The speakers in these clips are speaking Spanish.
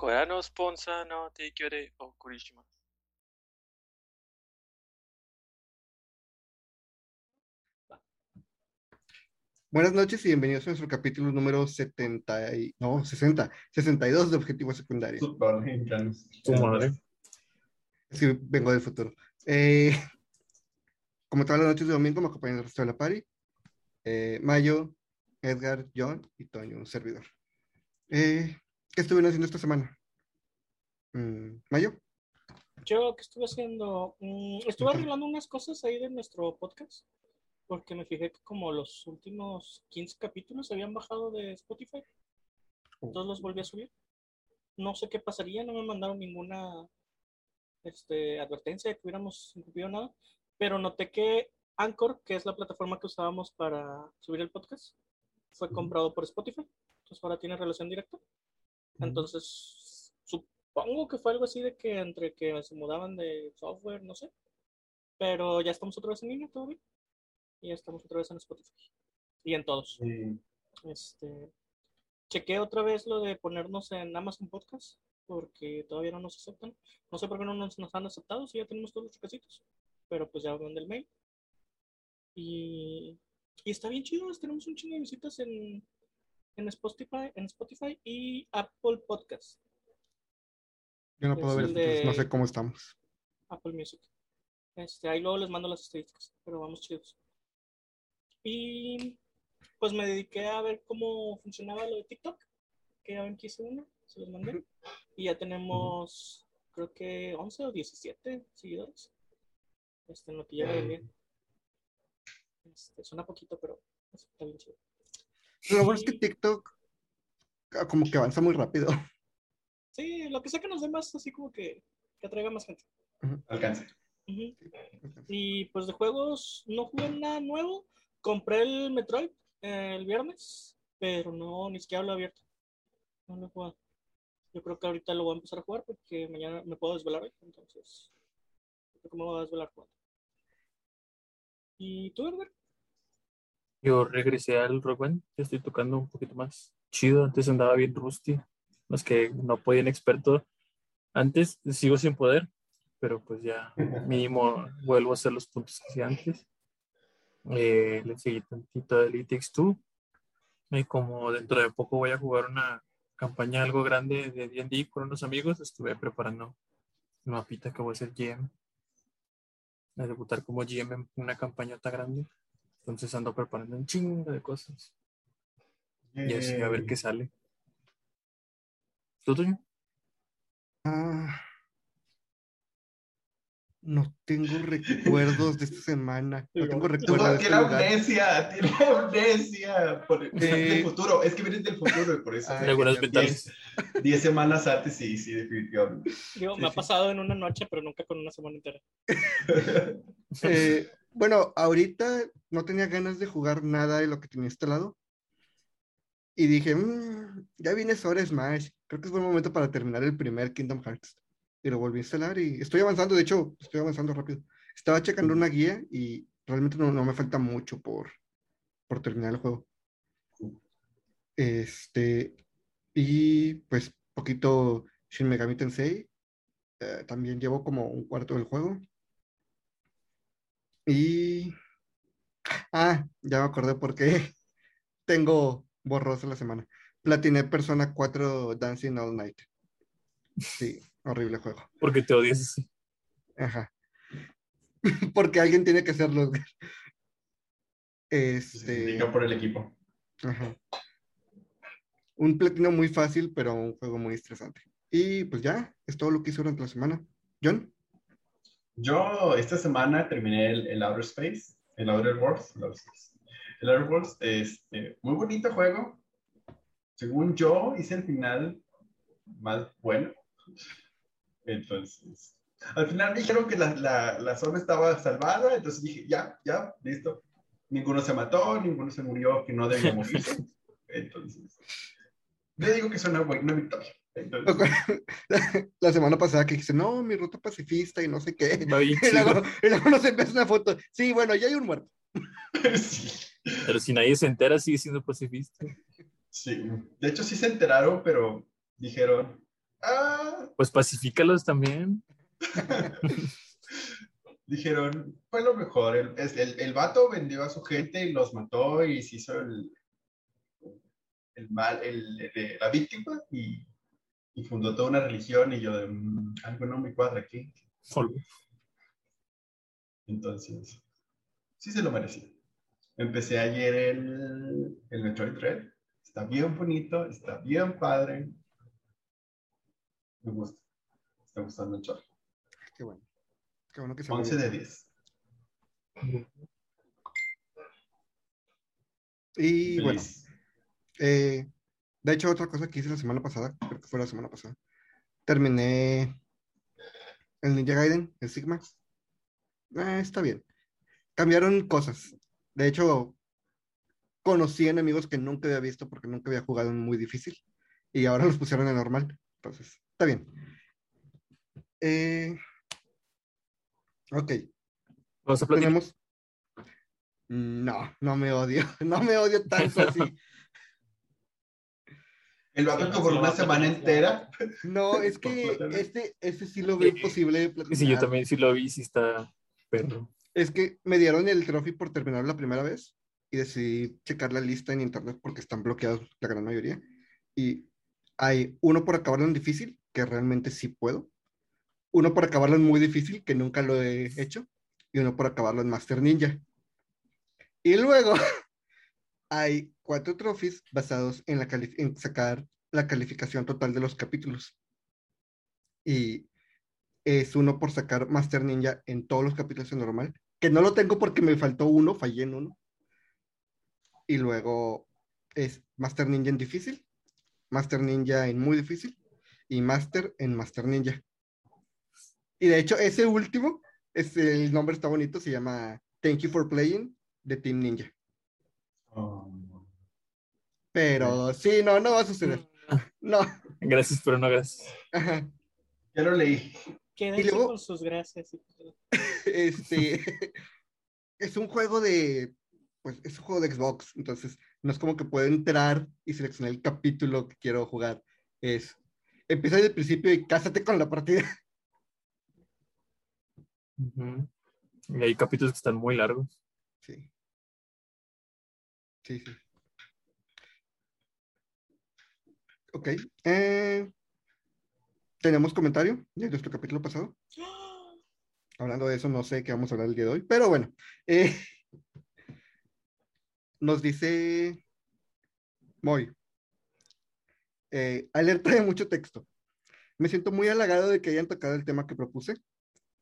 Corano Sponsa no Teikyore eh, o Kurishima. Buenas noches y bienvenidos a nuestro capítulo número 70 y, no, 60, 62 de Objetivos Secundarios. Tu madre. Es que vengo del futuro. Eh, como todas las noches de domingo, me acompañan el resto de la party. Eh, Mayo, Edgar, John y Toño, un servidor. Eh, ¿Qué estuvieron haciendo esta semana? Mm, Mayo, Yo, ¿qué estuve haciendo? Mm, estuve arreglando unas cosas ahí de nuestro podcast, porque me fijé que como los últimos 15 capítulos se habían bajado de Spotify, entonces los volví a subir. No sé qué pasaría, no me mandaron ninguna este, advertencia de que hubiéramos incumplido nada, pero noté que Anchor, que es la plataforma que usábamos para subir el podcast, fue comprado por Spotify, entonces ahora tiene relación directa. Entonces, supongo que fue algo así de que entre que se mudaban de software, no sé. Pero ya estamos otra vez en línea, bien. Y ya estamos otra vez en Spotify. Y en todos. Este, chequé otra vez lo de ponernos en Amazon Podcast, porque todavía no nos aceptan. No sé por qué no nos, nos han aceptado, si ya tenemos todos los requisitos. Pero pues ya mandé el mail. Y, y está bien chido, tenemos un chingo de visitas en, en Spotify, en Spotify y Apple Podcast. yo no puedo ver, no sé cómo estamos. Apple Music. Este, ahí luego les mando las estadísticas, pero vamos chidos. Y pues me dediqué a ver cómo funcionaba lo de TikTok, que ya ven que hice uno, se los mandé. Y ya tenemos, creo que 11 o 17 seguidores. Este, en lo que día. Este, suena poquito, pero está bien chido. Lo bueno es que. TikTok ah, como que avanza muy rápido. Sí, lo que sea que nos dé más, así como que, que atraiga más gente. Alcance. Ujú. Y pues de juegos no jugué nada nuevo. Compré el Metroid eh, el viernes, pero no, ni siquiera lo he abierto. No lo he jugado. Yo creo que ahorita lo voy a empezar a jugar porque mañana me puedo desvelar hoy. Entonces, creo que me voy a desvelar jugando. ¿Y tú, Edgar? Yo regresé al Rock Band, ya estoy tocando un poquito más chido. Antes andaba bien rusty, los que no podían experto. Antes sigo sin poder, pero pues ya mínimo vuelvo a hacer los puntos que hacía antes. Eh, le seguí tantito de Elite X2 y como dentro de poco voy a jugar una campaña algo grande de D&D con unos amigos, estuve preparando una mapita que voy a hacer GM. A debutar como GM en una campañota grande. Entonces ando preparando un chingo de cosas. Y así a ver qué sale. ¿Tú, Toño? Ah, no tengo recuerdos de esta semana. No tengo recuerdos de este tiene lugar. amnesia, tiene amnesia. Por, Eh, del futuro, es que vienes del futuro y por eso. Lagunas Diez- mentales. Diez semanas antes, sí, sí, definitivamente. Digo, Sí, me ha sí. pasado en una noche, pero nunca con una semana entera. Eh, bueno, ahorita no tenía ganas de jugar nada de lo que tenía instalado. Y dije, "Mm, ya viene sobre Smash. Creo que es buen momento para terminar el primer Kingdom Hearts. Y lo volví a instalar y estoy avanzando. De hecho, estoy avanzando rápido. Estaba checando una guía y realmente no, no me falta mucho por, por terminar el juego. Este, y pues poquito Shin Megami Tensei. Eh, también llevo como un cuarto del juego. Y. Ah, ya me acordé por qué tengo borrosa la semana. Platiné Persona 4 Dancing All Night. Sí, horrible juego. Porque te odias. Ajá. Porque alguien tiene que hacerlo. Se Este. dedica por el equipo. Ajá. Un platino muy fácil, pero un juego muy estresante. Y pues ya, es todo lo que hice durante la semana. John, Yo esta semana terminé el, el Outer Space, el Outer Worlds. El Outer, Space. El Outer Worlds, este, muy bonito juego. Según yo, hice el final más bueno. Entonces, al final me dijeron que la, la, la zona estaba salvada, entonces dije, ya, ya, listo. Ninguno se mató, ninguno se murió que no debía morirse. Entonces, yo digo que es una, buena- una victoria. Entonces, la semana pasada que dijiste, no, mi ruta pacifista y no sé qué. Y luego, chido. y luego nos envías una foto. Sí, bueno, ya hay un muerto. sí. Pero si nadie se entera, sigue siendo pacifista. Sí, de hecho sí se enteraron, pero dijeron, Ah, Pues pacifícalos también. dijeron, fue lo mejor. El, el, el vato vendió a su gente y los mató y se hizo el, el mal, el, el- la víctima y, y fundó toda una religión. Y yo, de, "Mm, algo no me cuadra aquí. Solo. Entonces, sí se lo merecía. Empecé ayer el, el Metroid Dread. Está bien bonito, está bien padre. Me gusta. Me está gustando el chorro. Qué bueno. Qué bueno que se 11 de 10. Y bueno, Feliz. eh, de hecho, otra cosa que hice la semana pasada, creo que fue la semana pasada, terminé el Ninja Gaiden, el Sigma. Eh, está bien. Cambiaron cosas. De hecho, conocí enemigos que nunca había visto porque nunca había jugado en muy difícil y ahora los pusieron en normal. Entonces, está bien. Eh, ok, Vamos a tenemos. No, no me odio. No me odio tanto así. El vato por una semana entera. No, es que este, este sí lo veo imposible de platicar. Sí, yo también sí lo vi, sí está perro. Es que me dieron el trophy por terminar la primera vez y decidí checar la lista en internet porque están bloqueados la gran mayoría. Y hay uno por acabarlo en difícil, que realmente sí puedo. Uno por acabarlo en muy difícil, que nunca lo he hecho. Y uno por acabarlo en Master Ninja. Y luego hay cuatro trophies basados en, la sacar la calificación total de los capítulos. Y es uno por sacar Master Ninja en todos los capítulos en normal, que no lo tengo porque me faltó uno, fallé en uno. Y luego es Master Ninja en difícil, Master Ninja en muy difícil y Master en Master Ninja. Y de hecho, ese último, es, el nombre está bonito, se llama Thank You for Playing de Team Ninja. Oh, Pero sí, no, no va a suceder. No. Gracias, pero no gracias. Ajá. ya lo leí. Quédense Y luego- con sus gracias. Este es un juego de pues es un juego de Xbox, entonces no es como que puedo entrar y seleccionar el capítulo que quiero jugar. Es empieza desde el principio y cásate con la partida. Ujú. Y hay capítulos que están muy largos. Sí. Sí, sí. Ok. eh, Tenemos comentario de nuestro capítulo pasado. Hablando de eso, no sé qué vamos a hablar el día de hoy, pero bueno. eh, nos dice Moy. eh, alerta de mucho texto. Me siento muy halagado de que hayan tocado el tema que propuse.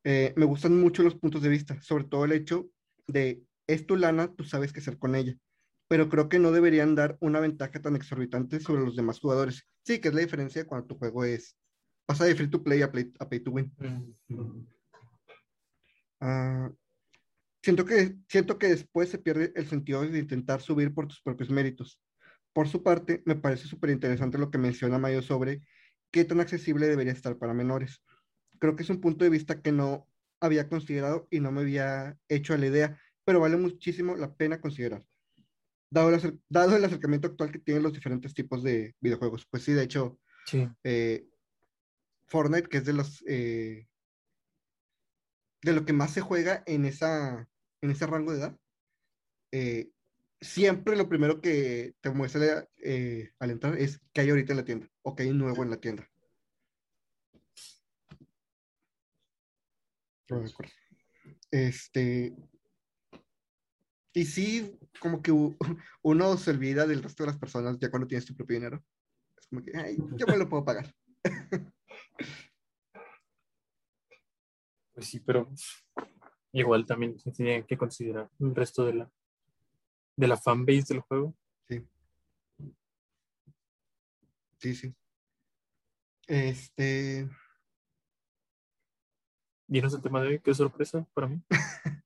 Me gustan mucho los puntos de vista, sobre todo el hecho de es tu lana, tú sabes qué hacer con ella. Pero creo que no deberían dar una ventaja tan exorbitante sobre los demás jugadores. Sí, que es la diferencia cuando tu juego es pasa de free to play a, play- a pay to win. Ah, siento que, siento que después se pierde el sentido de intentar subir por tus propios méritos. Por su parte, me parece súper interesante lo que menciona Mayo sobre qué tan accesible debería estar para menores. Creo que es un punto de vista que no había considerado y no me había hecho a la idea, pero vale muchísimo la pena considerar. Dado el, acer- dado el acercamiento actual que tienen los diferentes tipos de videojuegos. Pues sí, de hecho, Sí. eh, Fortnite, que es de los eh, de lo que más se juega en esa en ese rango de edad, eh, siempre lo primero que te muestra al entrar es que hay ahorita en la tienda o que hay nuevo en la tienda. Yo me acuerdo. Este y sí, como que uno se olvida del resto de las personas ya cuando tienes tu propio dinero. Es como que, ay, yo me lo puedo pagar. Pues sí, pero igual también se tiene que considerar el resto de la de la fanbase del juego. Sí, sí. Este, Dinos el tema de hoy, qué sorpresa para mí.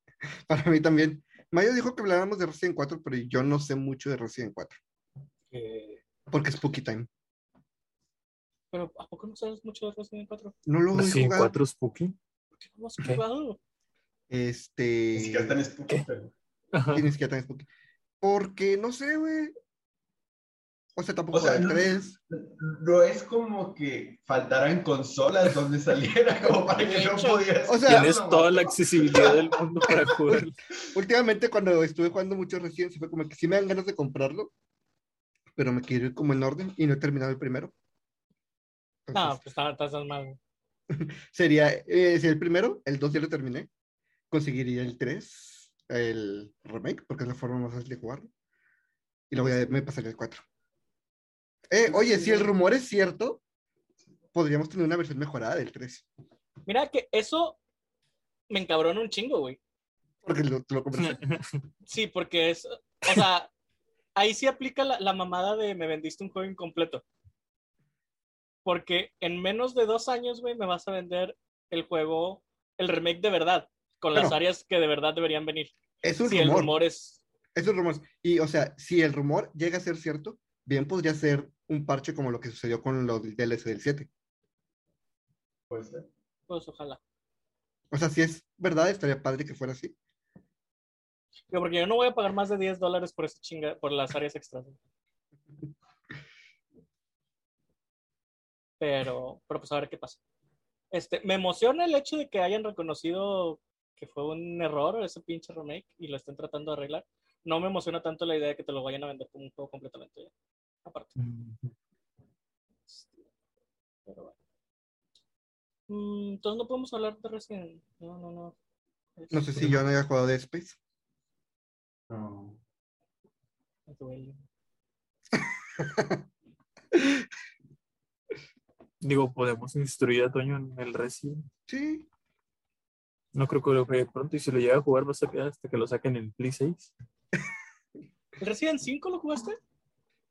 para mí también. Mayo dijo que habláramos de Resident 4, pero yo no sé mucho de Resident 4, Eh, porque es Spooky Time. pero ¿a poco no sabes mucho de Resident 4? No lo he Resident jugado. 4 Spooky. ¿Por qué no lo has jugado? Este, Ni siquiera están spooky, pero- ni siquiera tan Spooky. Porque, no sé, güey. O sea, tampoco O sea, no- 3. No es como que faltaran consolas donde saliera, como para que no pudieras. o sea, Tienes toda la accesibilidad del mundo para jugar. Últimamente, cuando estuve jugando mucho recién, se fue como que sí me dan ganas de comprarlo, pero me quiero ir como en orden y no he terminado el primero. No, pues está- estás mal. sería, eh, si el primero, el 2 ya lo terminé, conseguiría el 3, el remake, porque es la forma más fácil de jugarlo, y luego ya me pasaría el 4. Eh, oye, si el rumor es cierto, podríamos tener una versión mejorada del 3, Mira que eso me encabrona un chingo, güey. porque lo, te lo compré. Sí, porque es, o sea, ahí sí aplica la, la mamada de me vendiste un juego incompleto. Porque en menos de dos años, güey, me vas a vender el juego, el remake de verdad, con las áreas que de verdad deberían venir. Es un Si el rumor. rumor es, Es un rumor. Y, o sea, si el rumor llega a ser cierto, bien podría ser un parche como lo que sucedió con los DLC del 7. Puede ser. pues ojalá. O sea, si es verdad, estaría padre que fuera así. Digo, porque yo no voy a pagar más de 10 dólares por esa chinga, por las áreas extras. Pero, pero pues a ver qué pasa. Este, me emociona el hecho de que hayan reconocido que fue un error ese pinche remake y lo estén tratando de arreglar. No me emociona tanto la idea de que te lo vayan a vender como un juego completamente aparte. Pero bueno. Mm, entonces no podemos hablar de Resident. No, no, no. No sé si yo no haya jugado de Space. No. Me duele. Digo, podemos instruir a Toño en el Resident. Sí. No creo que lo juegue pronto y si lo llega a jugar va a sacar hasta que lo saquen en Play 6. ¿El Resident 5 lo jugaste?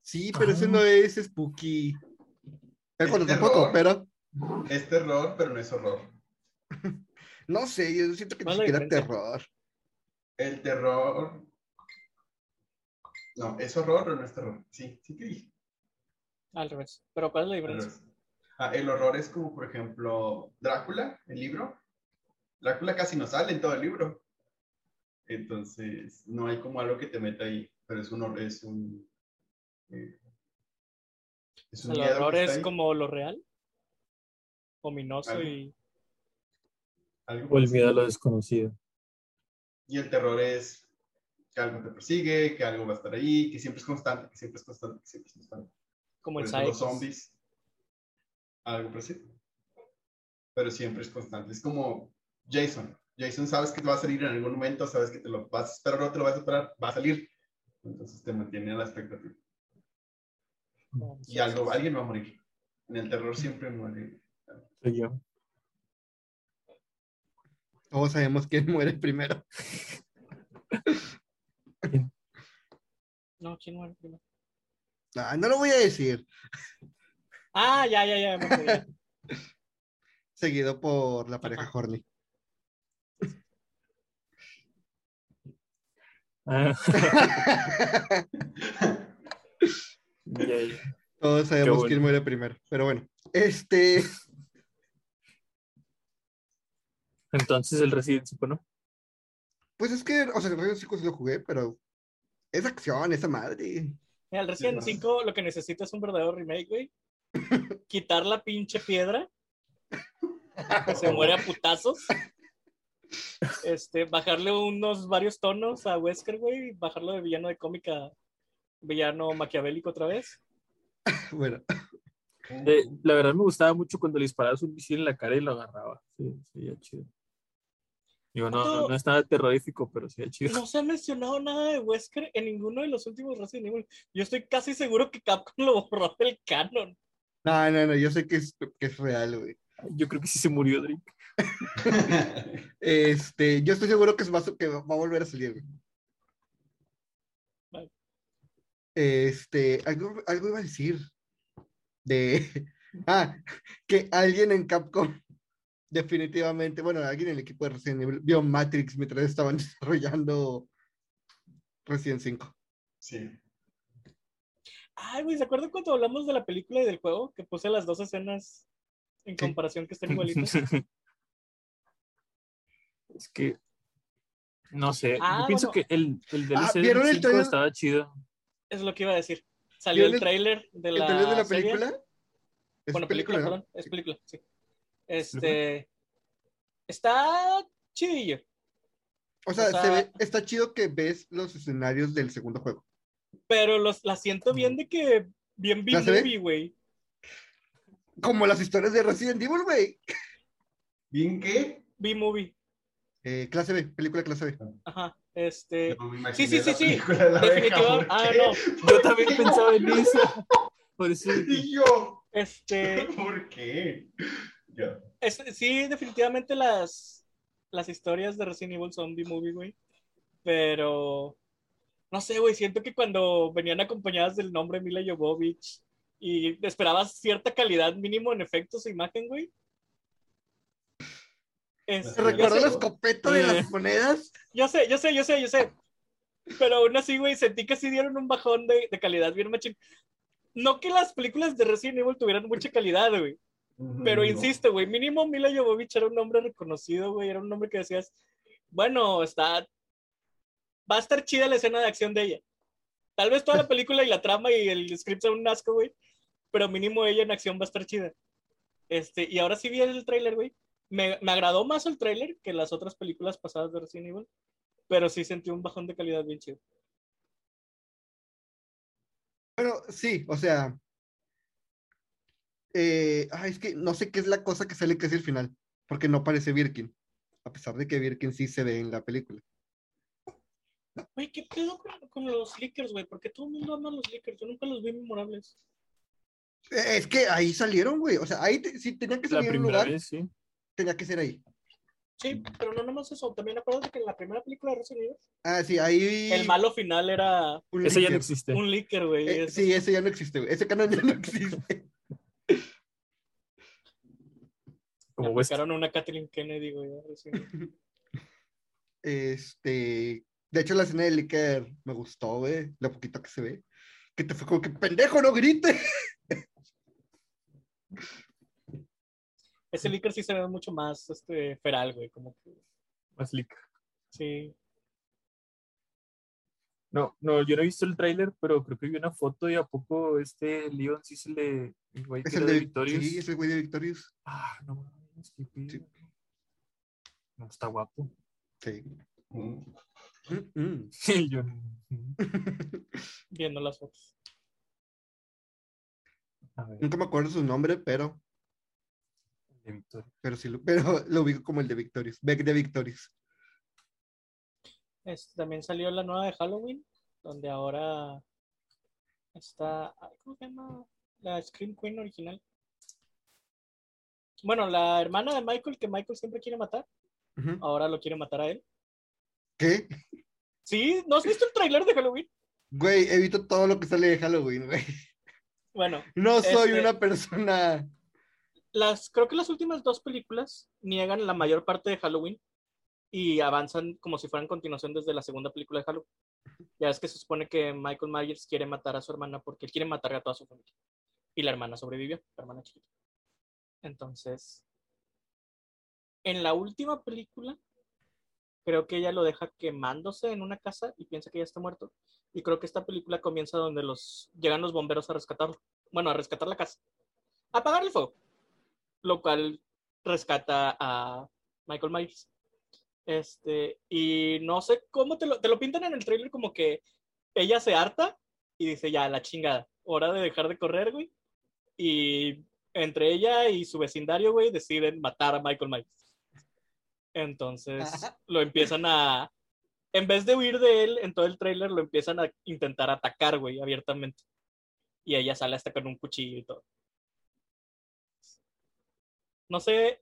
Sí, pero ese no es spooky. Es tampoco, terror. pero Es terror, pero no es horror. no sé, yo siento que ni ¿Cuál es la siquiera diferencia? terror. El terror. No, ¿es horror o no es terror? Sí, sí que dije. Al revés. ¿Pero cuál es la diferencia? Ah, el horror es como, por ejemplo, Drácula, el libro. Drácula casi no sale en todo el libro. Entonces, no hay como algo que te meta ahí, pero es un... Es un, eh, es un ¿El miedo horror es ahí, como lo real? Ominoso Algo. y... algo O el así. miedo a lo desconocido. Y el terror es que algo te persigue, que algo va a estar ahí, que siempre es constante, que siempre es constante, que siempre es constante. Como el los zombies. Algo parecido. Pero siempre es constante. Es como Jason. Jason sabes que te va a salir en algún momento, sabes que te lo vas a esperar o no te lo vas a esperar, va a salir. Entonces te mantiene a la expectativa. Y algo, alguien va a morir. En el terror siempre muere. Soy yo. Todos sabemos quién muere primero. No, ¿quién muere primero? Ah, no lo voy a decir. Ah, ya, ya, ya. Seguido por la pareja Ajá. Ah. Todos sabemos bueno. quién muere primero. Pero bueno, este. Entonces el Resident 5, ¿no? Pues es que, o sea, el Resident 5 sí lo jugué, pero es acción, esa madre. Mira, el Resident Sí, 5 lo que necesita es un verdadero remake, güey. Quitar la pinche piedra. Que se muere a putazos. Este, bajarle unos varios tonos a Wesker, güey. Bajarlo de villano de cómic a villano maquiavélico otra vez. Bueno, Eh, la verdad me gustaba mucho cuando le disparabas un misil en la cara y lo agarraba. Sí, sí, ya chido. Digo, no, no, no es nada terrorífico, pero sí, chido. No se ha mencionado nada de Wesker en ninguno de los últimos Resident Evil. Yo estoy casi seguro que Capcom lo borró del canon. no, no, no, yo sé que es, que es real, güey. Yo creo que sí se murió Drake. Este, yo estoy seguro que, va, a- que va a volver a salir. Vale. Este, algo, algo iba a decir. De. Ah, que alguien en Capcom, definitivamente, bueno, alguien en el equipo de Resident Evil vio Matrix mientras estaban desarrollando Resident 5. Sí. Ay, güey, ¿se acuerdan cuando hablamos de la película y del juego? Que puse las dos escenas en Sí. comparación que están igualitas. Es que. No sé. Ah, yo pienso bueno. que el, el DLC Ah, del ¿vieron el 5 trailer? estaba chido. Es lo que iba a decir. Salió el ¿Vieron el- tráiler de ¿El la, trailer de la serie. película? Es Bueno, película, ¿no? perdón. Es película, sí. Este. Está chidillo. O sea, o sea- se ve, está chido que ves los escenarios del segundo juego. Pero los, la siento bien de que. Bien. B-movie, güey. Como las historias de Resident Evil, güey. ¿Bien qué? B-movie. Eh, clase B, película clase B. Ajá. Este. No sí, sí, sí. película de la abeja, Definitiva- ¿por ah, no. Yo también pensaba en eso. Por eso Y yo, Este. ¿por qué? Ya. es- sí, definitivamente las. Las historias de Resident Evil son B-movie, güey. Pero. No sé, güey. Siento que cuando venían acompañadas del nombre Mila Jovovich y esperabas cierta calidad mínimo en efectos e imagen, güey. Este, ¿Te ¿Te yo recuerdas sé- la escopeta de Eh. las monedas? Yo sé, yo sé, yo sé, yo sé. Pero aún así, güey, sentí que sí dieron un bajón de, de calidad bien machín. No que las películas de Resident Evil tuvieran mucha calidad, güey. Pero insisto, güey, mínimo Mila Jovovich era un nombre reconocido, güey. Era un nombre que decías, bueno, está. Va a estar chida la escena de acción de ella. Tal vez toda la película y la trama y el script son un asco, güey. Pero mínimo ella en acción va a estar chida. Este, y ahora sí vi el tráiler, güey. Me, me agradó más el tráiler que las otras películas pasadas de Resident Evil. Pero sí sentí un bajón de calidad bien chido. Bueno, sí, o sea. eh, ah, es que no sé qué es la cosa que sale casi al final, porque no parece Birkin, a pesar de que Birkin sí se ve en la película. Güey, ¿qué pedo con, con los leakers, güey? Porque todo el mundo ama los leakers. Yo nunca los vi memorables. Es que ahí salieron, güey. O sea, ahí te- si tenía que la salir en un lugar, vez, sí. Tenía que ser ahí. Sí, pero no nomás eso. También acuerdas de que en la primera película de Resident Evil, Ah, sí, ahí. el malo final era un Ese ya no existe. un leaker, güey. Eh, sí, ese ya no existe, güey. Ese canon ya no existe. Como aplicaron una Kathleen Kennedy, güey. Este. De hecho, la escena de Licker me gustó, güey. Lo poquito que se ve. Que te fue como que pendejo, no grite. Ese leaker sí se ve mucho más este, feral, güey. Como que, Más leak. sí. No, no, yo no he visto el tráiler, pero creo que vi una foto y a poco este Leon sí se le... El güey Es el de de Victorious. Sí, es el güey de Victorious. Ah, no mames, qué. Sí. No, está guapo. Sí. Mm. Mm, mm. Y yo... Viendo las fotos. A ver, Nunca me acuerdo su nombre, pero, de pero sí lo, pero lo ubico como el de Victorious. Beck de Victorious. También salió la nueva de Halloween, donde ahora está. ¿Cómo se llama? La Scream Queen original. Bueno, la hermana de Michael, que Michael siempre quiere matar, ahora lo quiere matar a él. ¿Qué? ¿Sí? ¿No has visto el tráiler de Halloween? Güey, evito todo lo que sale de Halloween, güey. Bueno, No soy Este- una persona. Las, creo que las últimas dos películas niegan la mayor parte de Halloween y avanzan como si fueran continuación desde la segunda película de Halloween. Ya es que se supone que Michael Myers quiere matar a su hermana porque él quiere matar a toda su familia. Y la hermana sobrevivió, la hermana chiquita. Entonces, en la última película, creo que ella lo deja quemándose en una casa y piensa que ya está muerto. Y creo que esta película comienza donde los llegan los bomberos a rescatarlo. Bueno, a rescatar la casa. Apagar el fuego. Lo cual rescata a Michael Myers. Este, y no sé cómo te lo, te lo pintan en el trailer como que ella se harta y dice, ya, la chingada, hora de dejar de correr, güey. Y entre ella y su vecindario, güey, deciden matar a Michael Myers. Entonces lo empiezan a, en vez de huir de él en todo el trailer, lo empiezan a intentar atacar, güey, abiertamente. Y ella sale hasta con un cuchillo y todo. No sé,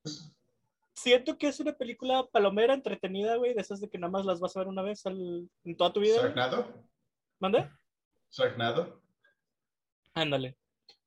siento que es una película palomera, entretenida, güey, de esas de que nada más las vas a ver una vez al- en toda tu vida. ¿Sarnado? ¿Mande? ¿Sarnado? Ándale.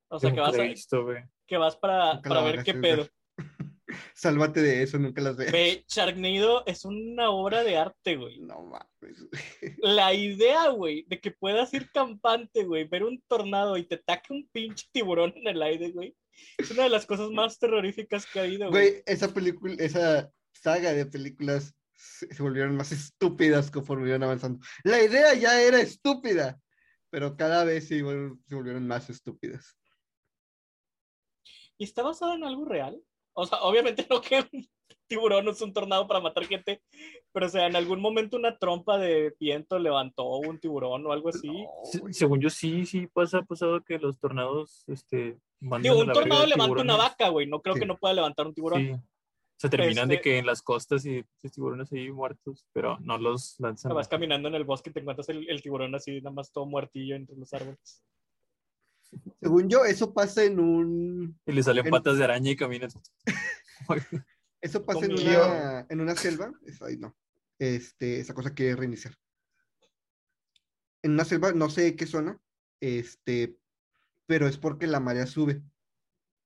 O sea, que vas, la a- visto, que vas para, para ver qué pedo. Sálvate de eso, nunca las veas. Ve, Sharknado es una obra de arte, güey. No mames. La idea, güey, de que puedas ir campante, güey, ver un tornado y te taque un pinche tiburón en el aire, güey. Es una de las cosas más terroríficas que ha habido, güey. Güey, esa película, esa saga de películas se, volvieron más estúpidas conforme iban avanzando. La idea ya era estúpida, pero cada vez se volvieron más estúpidas. ¿Y está basada en algo real? O sea, obviamente no que un tiburón es un tornado para matar gente, pero o sea, en algún momento una trompa de viento levantó un tiburón o algo así. No. Según yo, sí, sí pasa, ha pasado que los tornados, este, Digo, un tornado levanta una vaca, güey. No creo Sí. que no pueda levantar un tiburón. Sí. Se terminan de Este- que en las costas y los tiburones ahí muertos, pero no los lanzan. Vas caminando en el bosque y te encuentras el, el tiburón así, nada más todo muertillo entre los árboles. Según yo, eso pasa en un. Y le salen en- patas de araña y caminan. Eso pasa en una, en una selva. Eso ahí no. Este, esa cosa quiere reiniciar. En una selva, no sé qué zona, este, pero es porque la marea sube.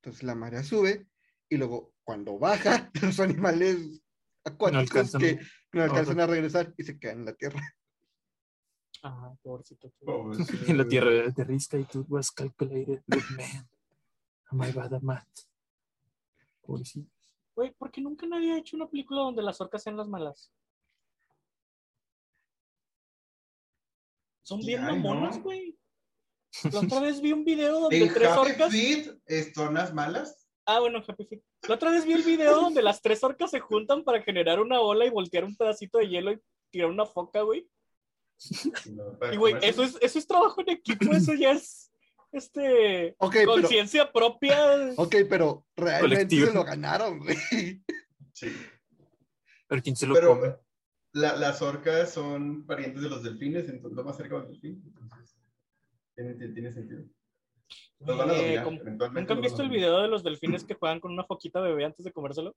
Entonces la marea sube y luego cuando baja, los animales acuáticos alcanzan- que no alcanzan a regresar y se quedan en la tierra. Ajá, pobrecito. Pobrecito. en la tierra. The risk I took was calculated. Good man. I bad at math? Pobrecito. Güey, ¿por qué nunca nadie ha hecho una película donde las orcas sean las malas? Son bien mamonas, güey. La otra vez vi un video donde En tres Happy orcas. Feet, zonas malas. Ah, bueno, Happy Feet. La otra vez vi el video donde las tres orcas se juntan para generar una ola y voltear un pedacito de hielo y tirar una foca, güey. no, Y, güey, eso es, eso es trabajo en equipo, eso ya es este Ok, pero, conciencia propia. ok, pero realmente Colectivo. se lo ganaron, güey. Sí. Pero ¿quién se lo Pero come? La- las orcas son parientes de los delfines, entonces lo más cerca del delfín. Entonces, tiene, tiene- tiene sentido. Los van a Eh, dominar, ¿Nunca han visto el video de los delfines que juegan con una foquita bebé antes de comérselo?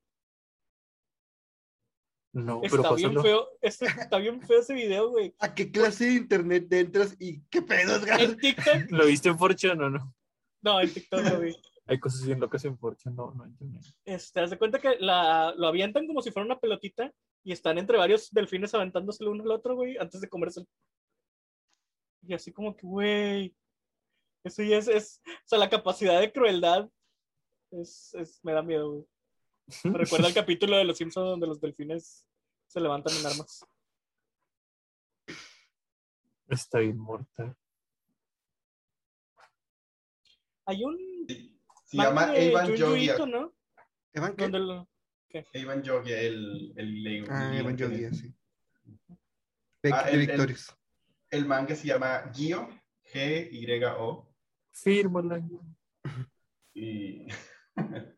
No, pero Está bien pásalo. feo, está bien feo ese video, güey. ¿A qué clase de internet entras y qué pedo, Edgar? En TikTok, ¿Lo viste en Fortune o no? no, en TikTok lo vi. Hay cosas bien locas en Fortune, no, no entiendo. Este, haz de cuenta que la, lo avientan como si fuera una pelotita y están entre varios delfines aventándoselo uno al otro, güey, antes de comérselo. Y así como que, güey, eso ya es, es, o sea, la capacidad de crueldad es, es- me da miedo, güey. Me recuerda el capítulo de Los Simpsons donde los delfines se levantan en armas. Está bien mortal. Hay un Se llama de Evan. Ito, ¿no? ¿Evan qué? Lo- Evan Jogia, el, el, el- Ah, Evan el- Jogia, sí. Becky Ah, de el- Victorious. El manga se llama Gio, G-Y-O. Fírmala. Y,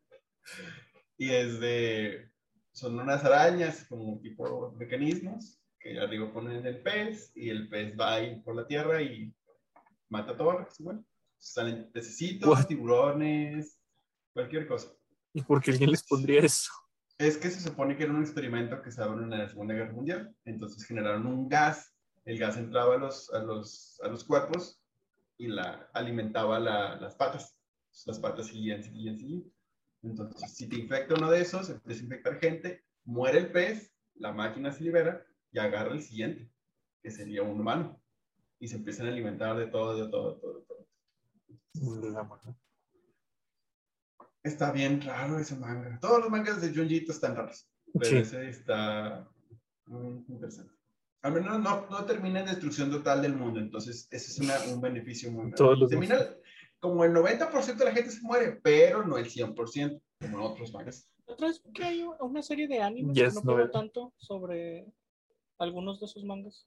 y es de. Son unas arañas como tipo mecanismos que arriba ponen el pez y el pez va ahí por la tierra y mata que se mueve. Salen pececitos, What? tiburones, cualquier cosa. ¿Y por qué alguien les pondría eso? Es que se supone que era un experimento que se abrió en la Segunda Guerra Mundial. Entonces generaron un gas. El gas entraba a los, a los, a los cuerpos y la, alimentaba la- las patas. Las patas seguían, seguían, seguían. Entonces, si te infecta uno de esos, empieza a infectar gente, muere el pez, la máquina se libera y agarra el siguiente, que sería un humano. Y se empiezan a alimentar de todo, de todo, de todo, de todo. La madre. Está bien raro ese manga. Todos los mangas de Junji Ito están raros. Pero Sí. ese está muy interesante. Al menos no, no termina en destrucción total del mundo. Entonces, ese es una- un beneficio muy grande. Todos los Termina como el 90% de la gente se muere, pero no el 100%, como en otros mangas. Otra vez que hay una serie de animes Yes, que no pego tanto sobre algunos de esos mangas.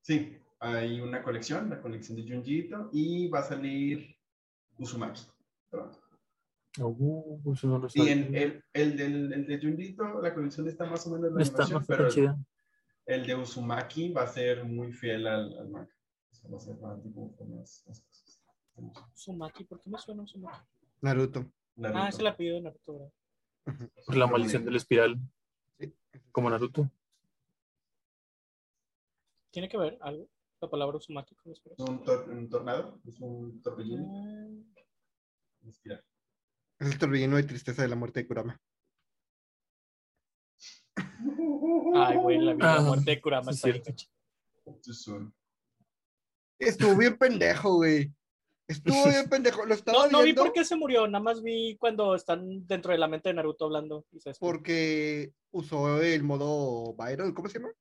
Sí, hay una colección, la colección de Junji Ito, y va a salir Uzumaki. pronto. Uh, eso no lo Y sabía. en el, el, del, el de Junji Ito, la colección está más o menos en la Está animación, pero el- chida. El de Uzumaki va a ser muy fiel al, al manga. O sea, va a ser más tipo con más, más cosas. Sumaki, ¿por qué me suena un Sumaki? Naruto. Naruto. Ah, es el apellido de Naruto, ¿verdad? Por la maldición de la espiral. Sí. Como Naruto. ¿Tiene que ver algo? La palabra con los Es un, tor- un tornado, es un torbellino. Ah. Es el torbellino de tristeza de la muerte de Kurama. Ay, güey, la vida Ah, muerte de Kurama sí, está bien. Estuvo bien pendejo, güey. Estuvo bien pendejo. Lo estaba No, no vi viendo por qué se murió, nada más vi cuando están dentro de la mente de Naruto hablando. Y se despide. porque usó el modo viral, ¿cómo se llama?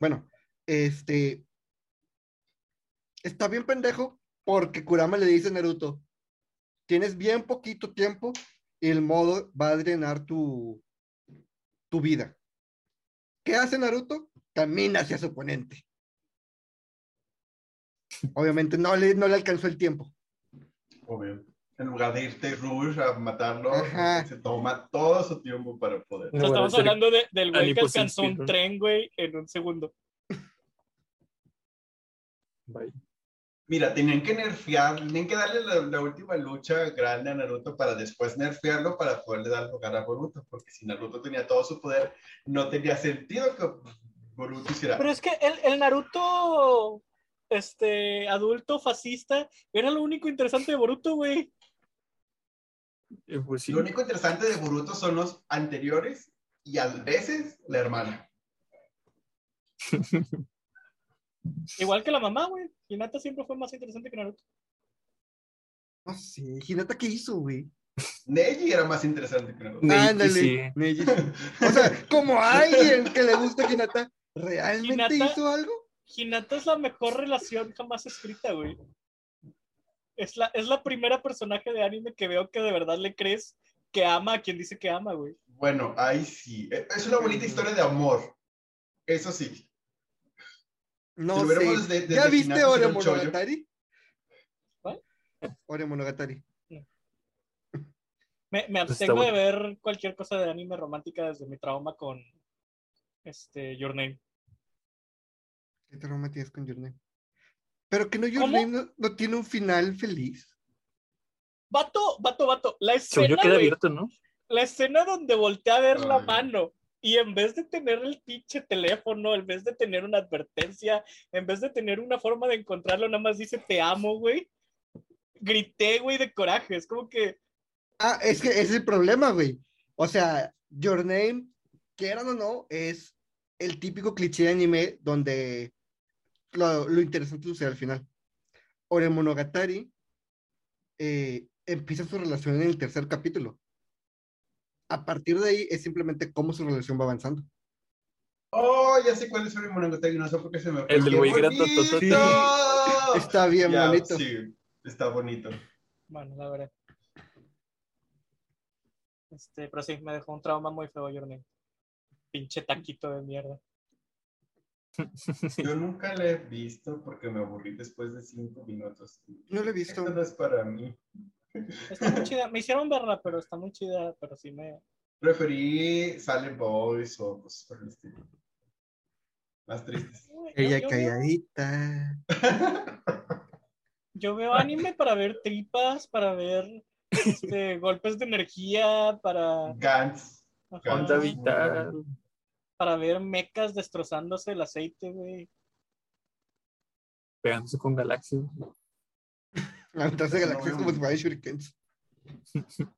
Bueno, este. Está bien pendejo porque Kurama le dice a Naruto, tienes bien poquito tiempo y el modo va a drenar tu, tu vida. ¿Qué hace Naruto? Camina hacia su oponente. Obviamente no le, no le alcanzó el tiempo. Obvio. En lugar de irte Rouge a matarlo, Ajá. se toma todo su tiempo para poder. No, estamos hablando de- del güey que alcanzó un tren, güey, en un segundo. Bye. Mira, tenían que nerfear, tenían que darle la, la última lucha grande a Naruto para después nerfearlo para poderle dar lugar a Boruto, porque si Naruto tenía todo su poder, no tenía sentido que Boruto hiciera. Pero es que el, el Naruto, este, adulto, fascista, era lo único interesante de Boruto, güey. Eh, pues sí. Lo único interesante de Boruto son los anteriores y a veces la hermana. Igual que la mamá, güey. Hinata siempre fue más interesante que Naruto. No sé, Hinata, ¿qué hizo, güey? Neji era más interesante que Naruto. Ándale. sí. Neji. O sea, como alguien que le gusta Hinata, ¿realmente Hinata- hizo algo? Hinata es la mejor relación jamás escrita, güey. Es la, es la primera personaje de anime que veo que de verdad le crees que ama a quien dice que ama, güey. Bueno, ahí sí. Es una bonita historia de amor. Eso sí. No sé. desde- ¿Ya viste Ore. Monogatari? ¿Cuál? Ore Monogatari. Me, me abstengo de bueno. ver cualquier cosa de anime romántica desde mi trauma con este Your Name. ¿Qué trauma tienes con Your Name? Pero que no Your ¿Cómo? Name no, no tiene un final feliz. Vato, vato, vato. La yo escena, queda güey, abierto, ¿no? la escena donde voltea a ver la mano y en vez de tener el pinche teléfono, en vez de tener una advertencia, en vez de tener una forma de encontrarlo, nada más dice te amo, güey. Grité, güey, de coraje. Es como que, Ah, es que es el problema, güey. O sea, Your Name, quieran o no, es el típico cliché de anime donde lo, lo interesante sucede al final. Ore Monogatari eh, empieza su relación en el tercer capítulo. A partir de ahí es simplemente cómo su relación va avanzando. Oh, ya sé cuál es el Monogatari, no sé por qué se me. El del ¡Qué güey bonito! grandototote. Está bien Ya, bonito. Sí, está bonito. bueno, la verdad. Este, pero sí, me dejó un trauma muy feo, Your Name. Pinche taquito de mierda. Yo nunca la he visto porque me aburrí después de cinco minutos. No la he visto. Esto no es para mí. Está muy chida. Me hicieron verla, pero está muy chida, pero sí me... Preferí Silent Boys o cosas por el estilo. Más tristes. Ella Yo- yo veo- calladita. Yo veo anime para ver tripas, para ver este, golpes de energía, para, ajá, Onda vital. para ver mecas destrozándose el aceite, güey. Pegándose con galaxias. No, galaxias como si fueran shurikens.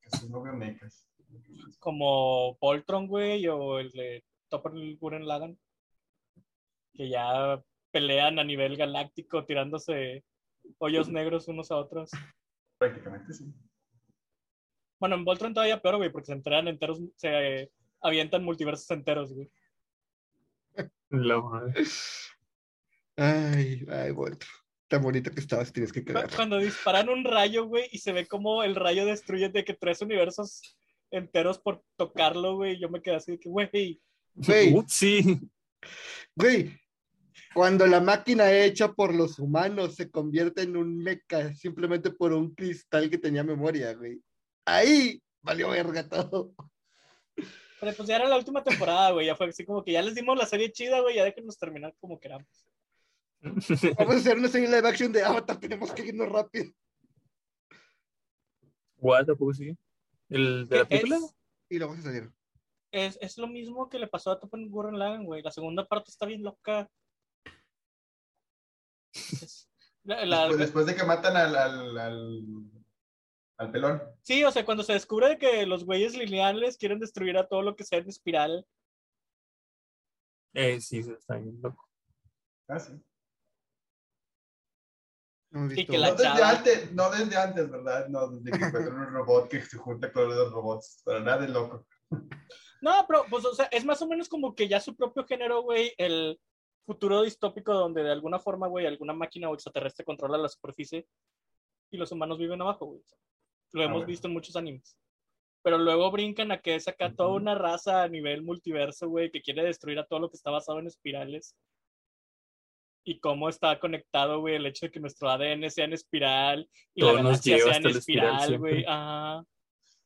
Casi no veo mecas. Como Voltron, güey, o el de Topper Guren Lagan. Que ya pelean a nivel galáctico tirándose hoyos negros unos a otros. Prácticamente sí. Bueno, en Voltron todavía peor, güey, porque se entrenan enteros, se eh, avientan multiversos enteros, güey. La madre. Ay, ay, Voltro. Tan bonito que estabas, tienes que quedar. Cuando disparan un rayo, güey, y se ve como el rayo destruye de que tres universos enteros por tocarlo, güey. Yo me quedé así de que, güey, Güey. Sí. Güey, cuando la máquina hecha por los humanos se convierte en un mecha simplemente por un cristal que tenía memoria, güey. Ahí valió verga todo. pero pues ya era la última temporada, güey. Ya fue así como que ya les dimos la serie chida, güey. Ya déjenos terminar como queramos. Vamos a hacer una serie live action de Avatar, tenemos que irnos rápido. What, ¿a poco sí? ¿El de la ¿Qué película? es? Y luego se salieron. Es, es lo mismo que le pasó a Topper Gurren Lagann, güey. La segunda parte está bien loca. Es- la- la- Después, después de que matan al, al, al, al pelón. sí, o sea, cuando se descubre que los güeyes lineales quieren destruir a todo lo que sea en espiral. Eh, sí, sí, está bien loco. Ah, sí. No hemos Y visto. que la No desde antes, no desde antes, ¿verdad? No, desde que encuentran un robot que se junta con los robots. Para nada de loco. No, pero, pues, o sea, es más o menos como que ya su propio género, güey, el futuro distópico donde de alguna forma, güey, alguna máquina o extraterrestre controla la superficie y los humanos viven abajo, güey. Lo A hemos visto en muchos animes. Pero luego brincan a que es acá toda una raza a nivel multiverso, güey, que quiere destruir a todo lo que está basado en espirales. Y cómo está conectado, güey, el hecho de que nuestro ADN sea en espiral y Todo la galaxia sea en espiral espiral, güey. Ajá.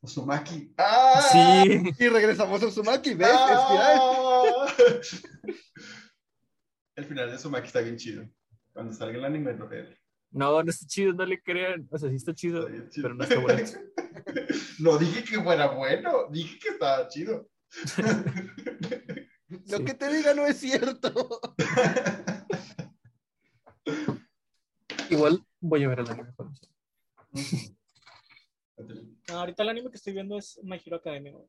Uzumaki. ¡Ah! Sí. Y regresamos a Uzumaki, ¿ves? Espiral. ¡Ah! El final de Uzumaki está bien chido. Cuando salga el anime lo veré. No, no está chido, no le crean. O sea, sí está chido, Está bien chido. pero no está bueno. No dije que fuera bueno, dije que estaba chido. Lo Sí. que te diga no es cierto. Igual voy a ver el anime. salga. No, ahorita el anime que estoy viendo es My Hero Academia, güey.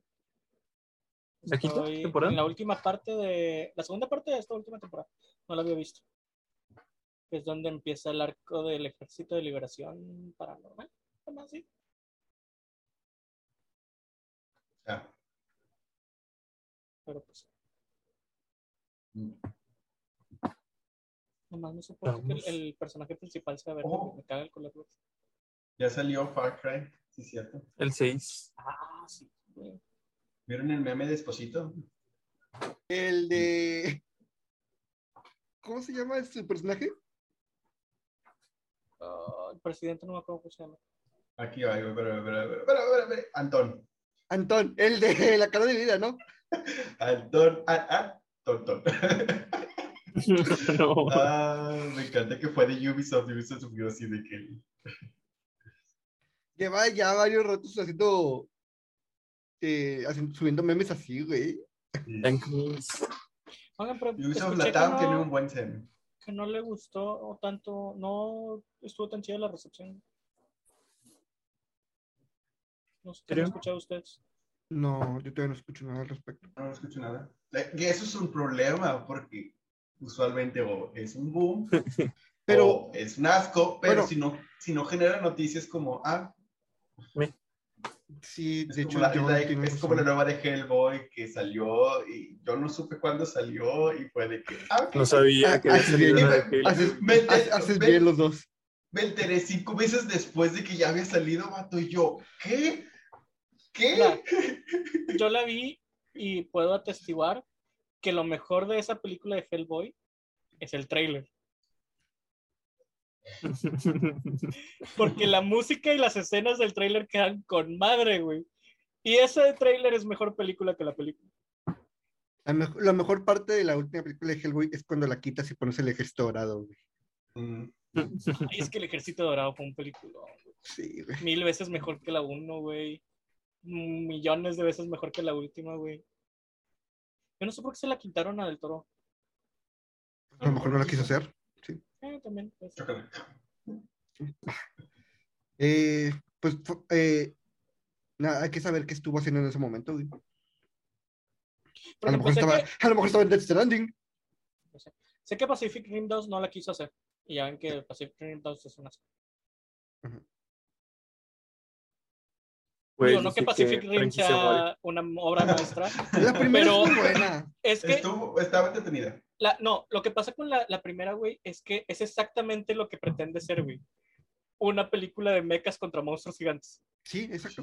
¿La quinta temporada? En la última parte de. La segunda parte de esta última temporada. No la había visto. Que es donde empieza el arco del Ejército de Liberación Paranormal. ¿Cómo así? Ya. Pero pues. Nomás no soporto que el, el personaje principal sea verde. Oh. Me caga el color verde. Ya salió Far Cry, sí, cierto. El 6. Ah, sí. güey. ¿Vieron el meme de Esposito? El de. ¿Cómo se llama su personaje? Ah, el presidente no me acuerdo cómo se llama. Aquí va, pero, pero, pero, pero, pero, pero, Antón. Antón, el de la cara de vida, ¿no? Antón, ah, ah, Tontón. no. ah, me encanta que fue de Ubisoft, Ubisoft subió así de que... Lleva ya varios ratos haciendo. eh, haciendo- subiendo memes así, güey. Thanks. Oigan, pero Ubisoft Latam no- tiene un buen seno. que no le gustó tanto, no estuvo tan chida la recepción. No sé qué han escuchado ustedes. No, yo todavía no escucho nada al respecto. No, no escucho nada. Eh, Y eso es un problema porque usualmente o es un boom Pero, o es un asco, pero Bueno. si, no, si no genera noticias como, ah, sí, es, de como, hecho, la, yo la- es como la nueva de Hellboy que salió y yo no supe cuándo salió y fue de que, ah. No sabía que Ah, así salido bien. Haces, Me- haces- haces me- bien los dos. Me enteré cinco meses después de que ya había salido, vato, y yo, ¿qué? ¿Qué? Mira, yo la vi y puedo atestiguar que lo mejor de esa película de Hellboy es el trailer. Porque la música y las escenas del trailer quedan con madre, güey. Y ese trailer es mejor película que la película. La, mejo- la mejor parte de la última película de Hellboy es cuando la quitas y pones el ejército dorado, güey. Mm, Ay, es que el Ejército Dorado fue un película. Sí, güey. Mil veces mejor que la 1, güey. Millones de veces mejor que la última, güey. Yo no sé por qué se la quitaron a Del Toro. A lo mejor no la quiso hacer. Eh, también. pues. Eh, pues eh, nada, hay que saber qué estuvo haciendo en ese momento, güey. A lo, mejor pues, estaba, que, a lo mejor estaba en Death Stranding. sé que Pacific Rim 2 no la quiso hacer. Y ya ven que Pacific Rim 2 es una. Pues, Digo, no que Pacific Rim sea una obra maestra. La primera Pero- es muy buena. es que Estuvo, estaba entretenida. La, no, lo que pasa con la, la primera, güey, es que es exactamente lo que pretende ser, güey. Una película de mechas contra monstruos gigantes. Sí, exacto.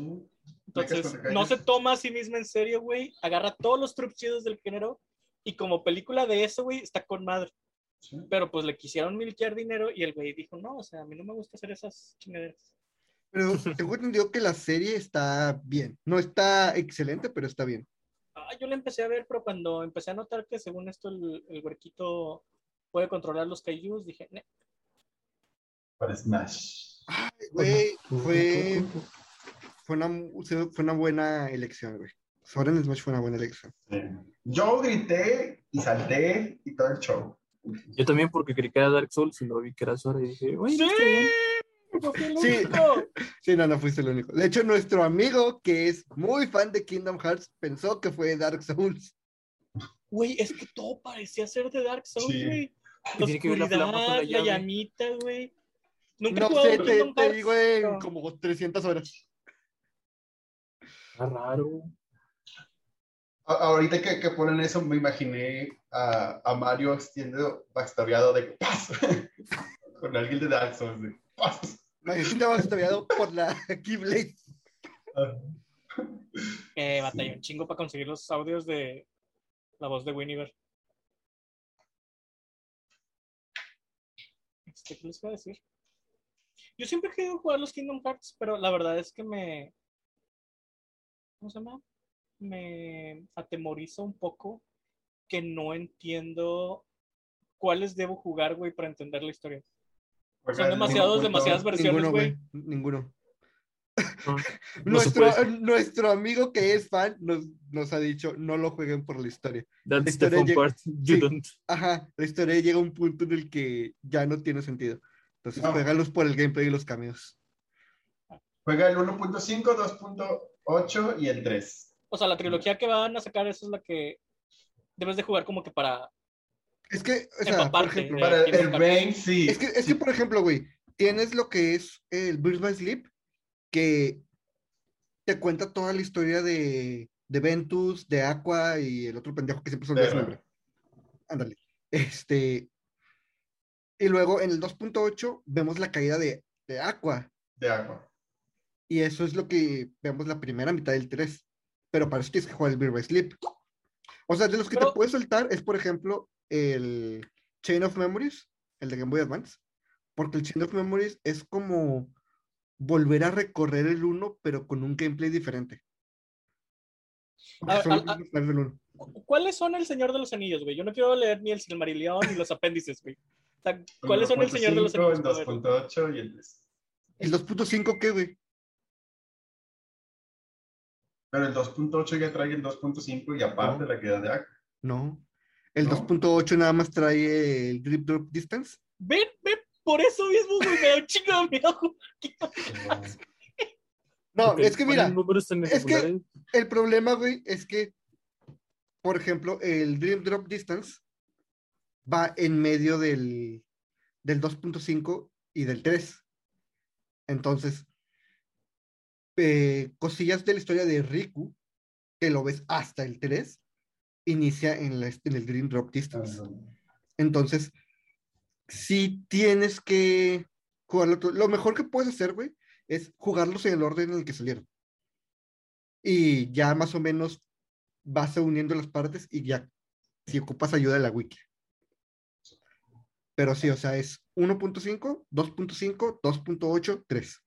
Entonces, no se toma a sí misma en serio, güey. Agarra todos los tropes chidos del género y como película de eso, güey, está con madre. Sí. Pero pues le quisieron milquear dinero y el güey dijo, no, o sea, a mí no me gusta hacer esas chingaderas. Pero tengo entendido que la serie está bien. No está excelente, pero está bien. Ah, yo la empecé a ver, pero cuando empecé a notar que según esto el, el huerquito puede controlar los kaijus, dije, "Ne". Para Smash. Güey, fue, fue, una, fue una buena elección, güey. Soren Smash fue una buena elección. Sí. Yo grité y salté y todo el show. Yo también porque creí que era Dark Souls y lo vi que era Sora y dije, bueno, ¡Sí! ¡No fui el Sí. único! Sí, no, no fuiste el único. De hecho, nuestro amigo, que es muy fan de Kingdom Hearts, pensó que fue Dark Souls. Güey, es que todo parecía ser de Dark Souls, Sí. güey. Y La tiene que ver la llamita, güey. Nunca he No jugado sé, te, Kingdom te Hearts, digo en pero- como 300 horas. Está raro. A- Ahorita que, que ponen eso, me imaginé a, a Mario siendo backstabiado de paz con alguien de Dark Souls. De paz. Sí estaba estudiado por la Keyblade. Eh, chingo para conseguir los audios de la voz de Winiver. Este, ¿Qué les iba a decir? Yo siempre he querido jugar los Kingdom Hearts, pero la verdad es que me. ¿Cómo se llama? Me atemoriza un poco que no entiendo cuáles debo jugar, güey, para entender la historia. Son demasiados, 1.2. demasiadas versiones, Ninguno, güey. Ninguno. No, Nuestro, nuestro amigo que es fan nos, nos ha dicho no lo jueguen por la historia. That's the historia fun llega- part. You sí. don't. Ajá, la historia llega a un punto en el que ya no tiene sentido. Entonces, No. juegalos por el gameplay y los cameos. Juega el 1.5, 2.8 y el 3. O sea, la trilogía que van a sacar, esa es la que debes de jugar como que para Es que, o sea, por ejemplo, Para el Hearts. Rain, sí. es que, es sí. que, por ejemplo, güey, tienes lo que es el Birth by Sleep, que te cuenta toda la historia de, de Ventus, de Aqua y el otro pendejo que siempre se olvida su nombre. Ándale. Este. Y luego en el 2.8 vemos la caída de, de Aqua. de agua. Y eso es lo que vemos la primera mitad del 3. Pero para eso tienes que jugar el Beer by Sleep. O sea, de los que Pero- te puedes soltar es, por ejemplo, el Chain of Memories, el de Game Boy Advance. Porque el Chain of Memories es como volver a recorrer el 1, pero con un gameplay diferente. A- son a- los mismos planes del uno. ¿Cuáles son el Señor de los Anillos, güey? Yo no quiero leer ni el Silmarillion ni los apéndices, güey. O sea, ¿cuáles son el Señor de los 1.5, Anillos? El A ver. 2.8 y el 3. ¿El 2.5 qué, güey? Pero el 2.8 ya trae el 2.5 y aparte No. la queda de agua. No. El No. 2.8 nada más trae el Drip Drop Distance. Ven, ven, por eso mismo, güey, me da un chingo de miedo. No, es que mira, tan es que-. El problema, güey, es que, por ejemplo, el Dream Drop Distance va en medio del, del 2.5 y del 3. Entonces, eh, cosillas de la historia de Riku, que lo ves hasta el 3, inicia en, la- en el Dream Drop Distance. Entonces, si tienes que jugarlo. Lo mejor que puedes hacer, güey, es jugarlos en el orden en el que salieron. Y ya más o menos vas uniendo las partes y ya, si ocupas ayuda de la wiki. Pero sí, o sea, es 1.5, 2.5, 2.8, 3.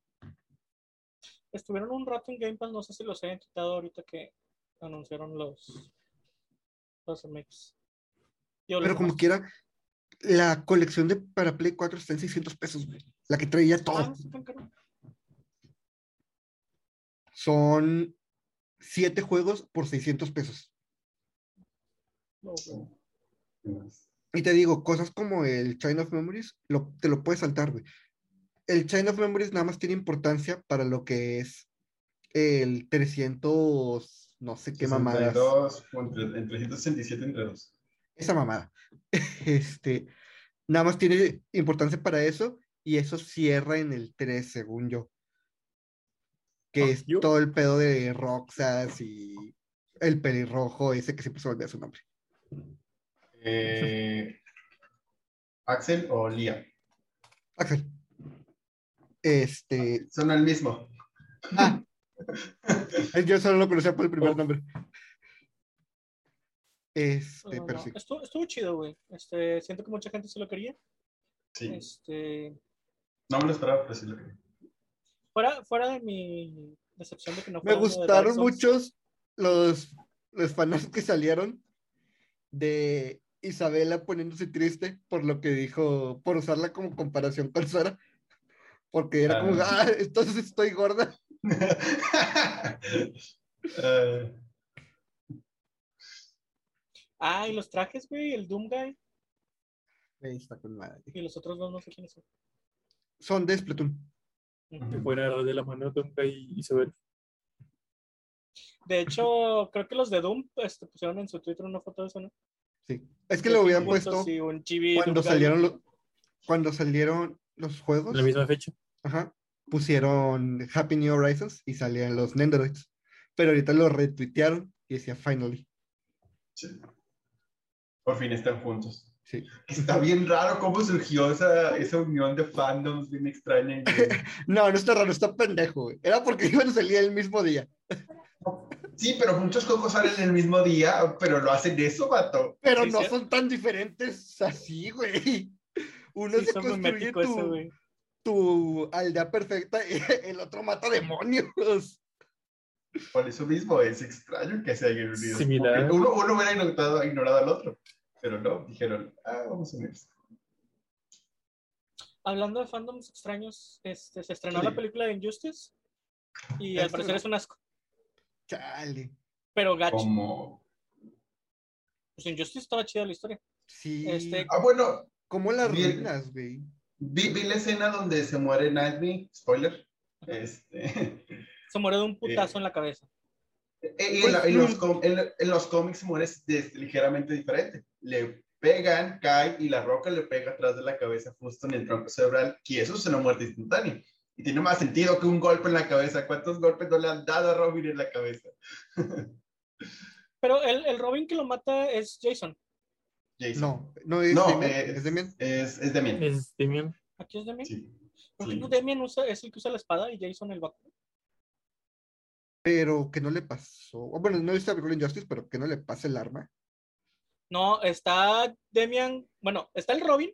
Estuvieron un rato en Game Pass, no sé si los hayan quitado ahorita que anunciaron los, Pero como quiera, la colección de para Play 4 está en 600 pesos, güey. La que traía todo. Ah. Son 7 juegos por 600 pesos. No, güey. Y te digo, cosas como el Chain of Memories, lo- te lo puedes saltar, güey. El Chain of Memories nada más tiene importancia para lo que es el 300, no sé qué mamadas. 62, entre, en 367 entre 2. Esa mamada. Este, nada más tiene importancia para eso y eso cierra en el 3, según yo. Que Ah, es yo- todo el pedo de Roxas y el pelirrojo ese que siempre se olvida su nombre. Eh, Axel o Lía. Axel. Este, Son el mismo. ah, yo solo lo conocía por el primer Oh. nombre. Este, No, pero no, sí. Estuvo, estuvo chido, güey. Este, siento que mucha gente se lo quería. Sí. Este, No me lo esperaba, pero sí lo quería. fuera, fuera de mi decepción de que no Me gustaron muchos los, los fanas que salieron de Isabela poniéndose triste por lo que dijo, por usarla como comparación con Sora. Porque era como, Ah. ah, entonces estoy gorda. Eh, Ah, y los trajes, güey, el Doom Guy Ahí está con madre. y los otros dos no sé quiénes son. Son de Splatoon. Te pueden agarrar de la mano Tonka y Isabel. De hecho, creo que los de Doom este, pusieron en su Twitter una foto de eso, ¿no? Sí. Es que lo habían Juntos puesto y un chibi cuando Doom Guy. salieron los, cuando salieron los juegos. La misma fecha. Ajá. Pusieron Happy New Horizons y salían los Nendoroids. Pero ahorita lo retuitearon y decía finally. Sí. Por fin están juntos. Sí. Está bien raro cómo surgió esa, esa unión de fandoms bien extraña. y No, no está raro, está pendejo, güey. Era porque iban a salir el mismo día. Sí, pero muchos juegos salen el mismo día, pero lo hacen eso, vato. Pero no son tan diferentes así, güey. Uno Sí, se son construye ese, tu, aldea perfecta y el otro mata demonios. Por eso mismo es extraño que se hayan unido. Similar. Uno, uno hubiera ignorado, ignorado al otro, pero no, dijeron, ah, vamos a unirse. Hablando de fandoms extraños, este, se estrenó Sí. la película de Injustice y al parecer es un asco. Chale. Pero gacho. Como... Pues Injustice estaba chida la historia. Sí. Este- Ah, bueno, ¿Cómo la Bien. arruinas, güey? Vi, vi la escena donde se muere Nightwing, spoiler. Este, Se muere de un putazo en la cabeza. y en, Pues, la- en los, com- en en los cómics muere de- ligeramente diferente. Le pegan, cae y la roca le pega atrás de la cabeza justo en el tronco cerebral y eso es una muerte instantánea. Y tiene más sentido que un golpe en la cabeza. ¿Cuántos golpes no le han dado a Robin en la cabeza? Pero el, el Robin que lo mata es Jason. Jason. No, no es No, Demian, es, es Demian. Es, es Demian. Es Demian. Aquí es Demian. Sí. ¿Por qué sí. no Demian usa, es el que usa la espada y Jason el báculo? Pero que no le pasó. Bueno, no la película Injustice, pero que no le pase el arma. No, está Demian, bueno, está el Robin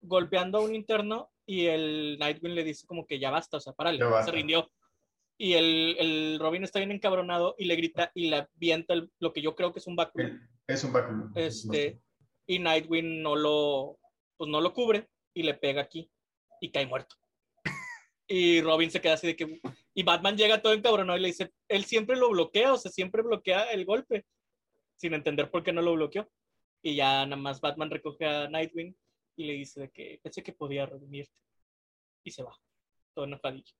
golpeando a un interno y el Nightwing le dice como que ya basta, o sea, párale, Ya basta. se rindió. Y el, el Robin está bien encabronado y le grita y le avienta el- lo que yo creo que es un báculo. Es un báculo. Este, y Nightwing no lo, pues no lo cubre y le pega aquí y cae muerto. Y Robin se queda así de que, y Batman llega todo encabronado y le dice, él siempre lo bloquea, o sea, siempre bloquea el golpe, sin entender por qué no lo bloqueó. Y ya nada más Batman recoge a Nightwing y le dice de que pensé que podía redimirte. Y se va, todo enojadillo.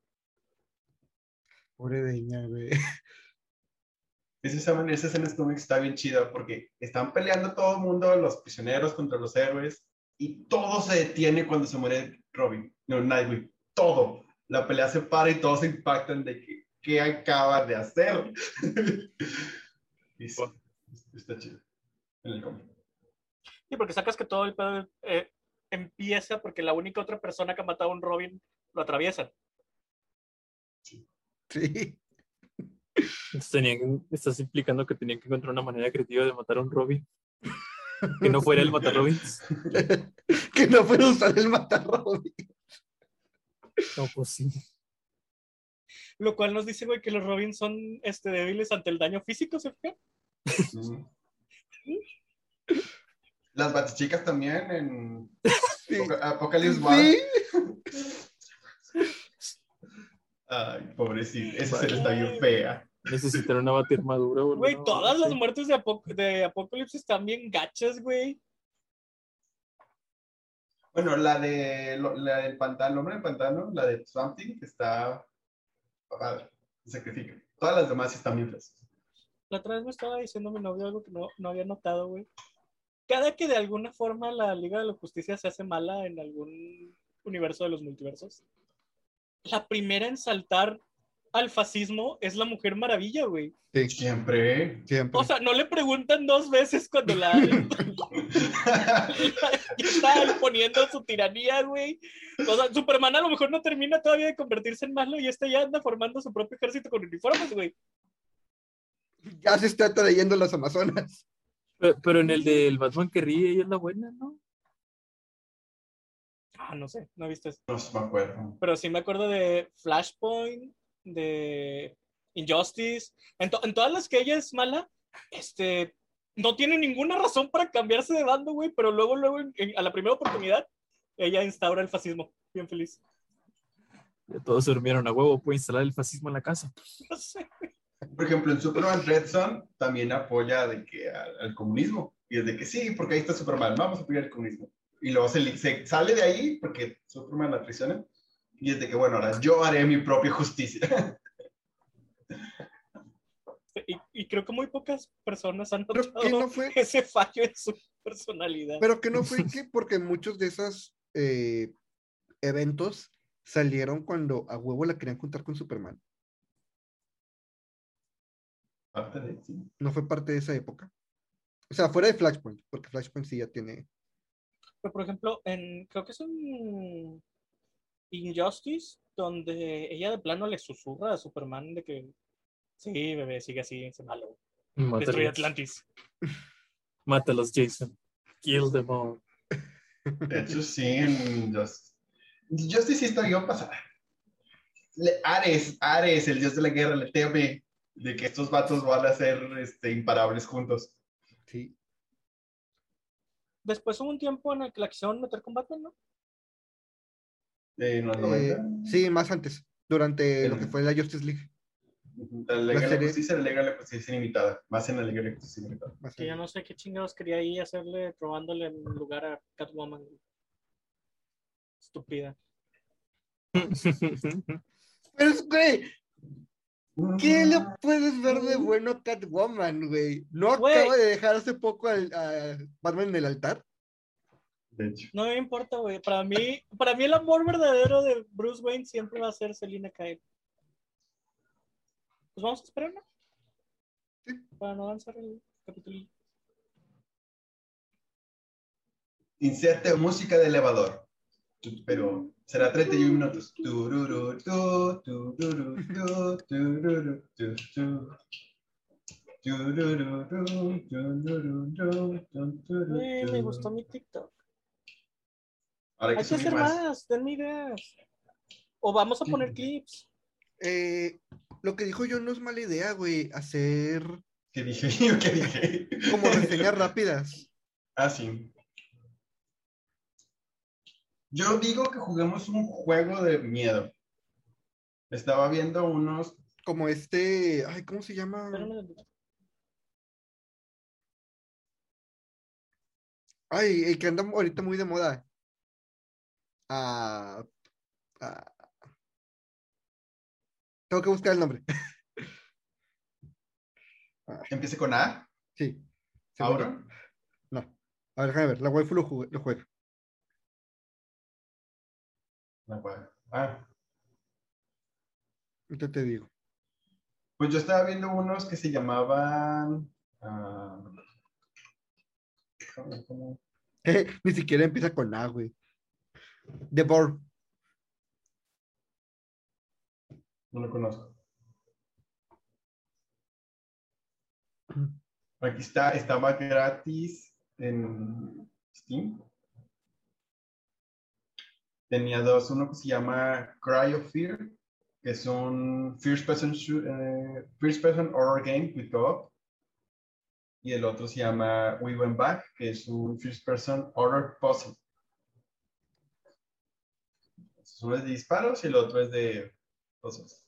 Pobre Demian, güey. Esa escena, esa escena cómics está bien chida porque están peleando todo el mundo, los prisioneros contra los héroes, y todo se detiene cuando se muere Robin, no, Nightwing, todo. La pelea se para y todos se impactan de que, qué acaba de hacer. y sí, está chido. En el cómic. Sí, porque sacas que todo el pedo eh, empieza porque la única otra persona que ha matado a un Robin lo atraviesa. Sí. Entonces tenían estás implicando que tenían que encontrar una manera creativa de matar a un Robin. Que no fuera el matar Robins. que no puede usar el matarrobin. No, pues sí. Lo cual nos dice, güey, que los Robins son este, débiles ante el daño físico, ¿se fijan? Ujú. Las batichicas también en Sí. Apoca- Apocalypse War. Sí. Ay, pobrecito, esa escena está bien fea. Necesitan una batirmadura. Güey, No, todas sí. las muertes de, Apoc- de Apocalipsis están bien gachas, güey. Bueno, la de lo- la del pantano, hombre del pantano, la de Something, está padre, se sacrifica. Todas las demás están bien feas. La otra vez me estaba diciendo mi novio algo que no, no había notado, güey. Cada que de alguna forma la Liga de la Justicia se hace mala en algún universo de los multiversos, la primera en saltar al fascismo es la Mujer Maravilla, güey. Sí, Siempre. siempre. O sea, no le preguntan dos veces cuando la está imponiendo su tiranía, güey. O sea, Superman a lo mejor no termina todavía de convertirse en malo y este ya anda formando su propio ejército con uniformes, güey. ya se está trayendo las Amazonas. Pero, pero en el del Batman que ríe, ella es la buena, ¿no? Ah, no sé, no he visto eso. No me acuerdo. Pero sí me acuerdo de Flashpoint, de Injustice. En, to- en todas las que ella es mala, este, no tiene ninguna razón para cambiarse de bando, güey, pero luego, luego, en- en- a la primera oportunidad, ella instaura el fascismo. Bien feliz. Ya todos se durmieron a huevo, puede instalar el fascismo en la casa. No sé. Por ejemplo, en Superman Red Son también apoya de que al, al comunismo. Y es de que sí, porque ahí está Superman, vamos a apoyar el comunismo. Y luego se, sale de ahí porque Superman la traiciona. Y es de que, bueno, ahora yo haré mi propia justicia. Y, y creo que muy pocas personas han notado que no fue, ese fallo en su personalidad. pero que no fue que porque muchos de esos eh, eventos salieron cuando a huevo la querían juntar con Superman. Parte de- sí. No fue parte de esa época. O sea, fuera de Flashpoint, porque Flashpoint sí ya tiene. Pero, por ejemplo, en, creo que es en Injustice, donde ella de plano le susurra a Superman de que sí, bebé, sigue así, es malo. Destruye Mátalos. Atlantis. Mátalos, Jason. Kill them all. De hecho, sí, en Justice. Justice sí está bien pasada. Le- Ares, Ares, el dios de la guerra, le teme de que estos vatos van a ser este, imparables juntos. Sí. Después hubo un tiempo en el que la quisieron meter con Batman, ¿no? Eh, Eh, 90. sí, más antes, durante lo que El- fue la Justice League. La Liga de la Justicia, la Liga de la Justicia Ilimitada. Más en la Liga de la Justicia Ilimitada. más Que yo no sé qué chingados quería ahí hacerle, probándole en lugar a Catwoman. Estúpida. Pero es, güey, ¿qué le puedes ver de bueno a Catwoman, güey? ¿No Güey. acaba de dejar hace poco al, a Batman en el altar? De hecho. No me importa, güey. Para mí, para mí el amor verdadero de Bruce Wayne siempre va a ser Selina Kyle. Pues vamos a esperar, ¿no? Sí. Para no avanzar el capítulo. Inserte música de elevador. Pero será 31 minutos. Tururu, tu, tururu, tu, tururu, tu, tu. Tururu, tu, tururu, tu, tu, tururu, Güey, me gustó mi TikTok. Ahora hay Hay que hacer más. más, denme ideas. O vamos a poner clips. Eh, lo que dijo yo no es mala idea, güey, hacer ¿Qué dije? ¿Yo qué dije? como reseñas rápidas. Ah, sí. Yo digo que juguemos un juego de miedo. Estaba viendo unos. Como este, ay, ¿cómo se llama? Ay, el que anda ahorita muy de moda. Ah, ah. Tengo que buscar el nombre. Empiece con A. Sí. Ahora. No. A ver, déjame ver. La waifu lo, jugué- lo juega. Puedo. Ah, Ahorita te digo. pues yo estaba viendo unos que se llamaban. ah, ¿cómo- cómo? Ni siquiera empieza con A, güey. The Board. No lo conozco. Aquí está, estaba gratis en Steam. Tenía dos, uno que se llama Cry of Fear, que es un first person, eh, horror game with co-op. Y el otro se llama We Went Back, que es un first person horror puzzle. Uno es de disparos y el otro es de puzzles.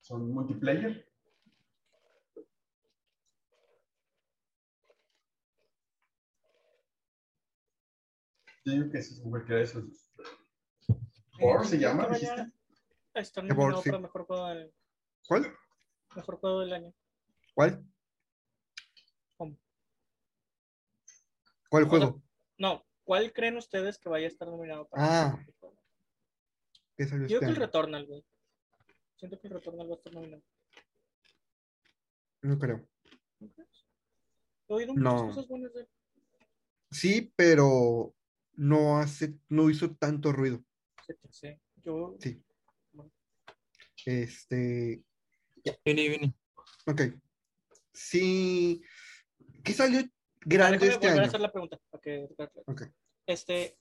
Son multiplayer. Yo digo que es cualquiera de esos. Or se Eh, llama, que vaya dijiste. Board, nominado sí. para mejor juego, del, ¿Cuál? mejor juego del año. ¿Cuál? ¿Cómo? ¿Cuál sea, juego? No, ¿cuál creen ustedes que vaya a estar nominado para Ah. mejor juego? ¿Qué salió Yo este creo que el? Returnal, güey. Siento que el Returnal va a estar nominado. No creo. ¿No crees? He oído No. muchas cosas buenas de él. Sí, pero no hace, no hizo tanto ruido. Sí, sí. Yo, Sí. Este, Vini, Vini. ok. Sí. ¿Qué salió grande déjame este volver a año? hacer la pregunta. para que- Ok. Este,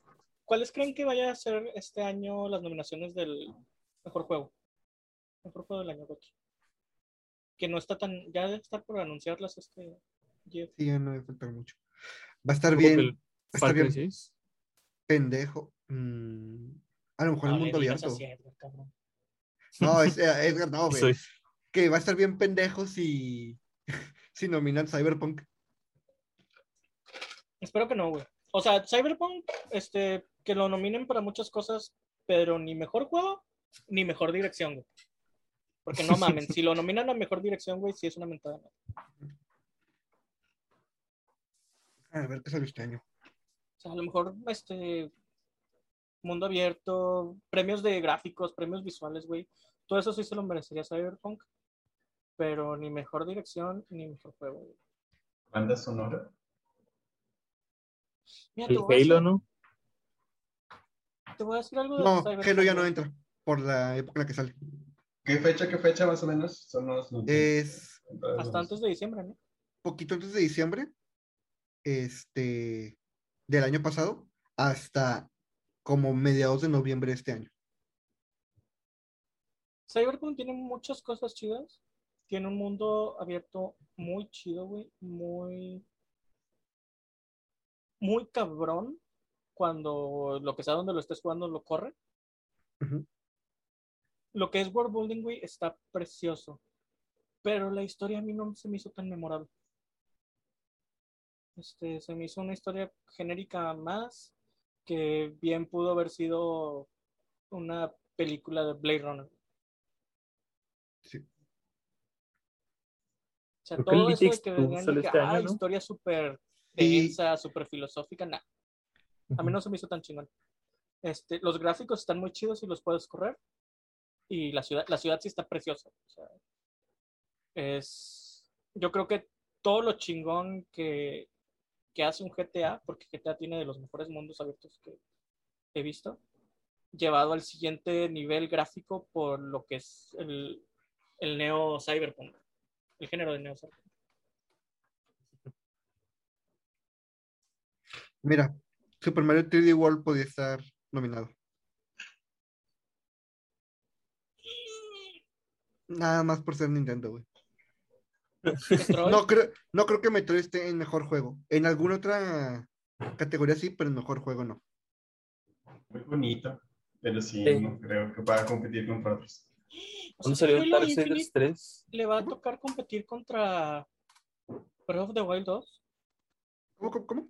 ¿cuáles creen que vaya a ser este año las nominaciones del mejor juego? Mejor juego del año, Gotti. Que no está tan, ya debe estar por anunciarlas este Jeff. Sí, ya no debe faltar mucho. Va a estar bien, va a estar bien 6. Pendejo. Mm, a lo mejor No el mundo abierto. Edgar, cabrón. No, es, eh, Edgar, no, güey. Soy. Que va a estar bien pendejo si, si nominan Cyberpunk. Espero que no, güey. O sea, Cyberpunk, este, que lo nominen para muchas cosas, pero ni mejor juego, ni mejor dirección, güey. Porque no mamen, si lo nominan a mejor dirección, güey, sí es una mentada. A ver qué salió este año. Sea, a lo mejor, este, mundo abierto, premios de gráficos, premios visuales, güey. Todo eso sí se lo merecería Cyberpunk. pero ni mejor dirección ni mejor juego. güey. Banda sonora. Mira, te El voy a Halo, ¿no? Te voy a decir algo de No, Cyberpunk, Halo ya no entra por la época en la que sale. ¿Qué fecha, qué fecha más o menos? Son los... Es Hasta antes de diciembre, ¿no? poquito antes de diciembre, este, del año pasado, hasta como mediados de noviembre de este año. Cyberpunk tiene muchas cosas chidas. Tiene un mundo abierto muy chido, güey. Muy. Muy cabrón. Cuando lo que sea donde lo estés jugando lo corre. Lo que es world building, güey, está precioso. Pero la historia a mí no se me hizo tan memorable. Este, se me hizo una historia genérica más que bien pudo haber sido una película de Blade Runner. Sí. O sea, Creo todo eso de que vengan este ah, ¿no? historia súper densa, súper filosófica, nada. A mí no se me hizo tan chingón. Este, los gráficos están muy chidos y los puedes correr. Y la ciudad, la ciudad sí está preciosa. O sea, es, yo creo que todo lo chingón que, que hace un GTA, porque GTA tiene de los mejores mundos abiertos que he visto, llevado al siguiente nivel gráfico por lo que es el, el neo cyberpunk, el género de neo cyberpunk. Mira, Super Mario 3D World podía estar nominado. Nada más por ser Nintendo, güey. No creo, no creo que Metroid esté en mejor juego. En alguna otra categoría sí, pero en mejor juego no. Muy bonito. Pero sí, Sí. no creo que pueda competir con otros. ¿Cuándo salió el Halo Darksiders Infinite 3? le va a tocar competir contra Breath of the Wild 2. ¿Cómo, cómo, cómo?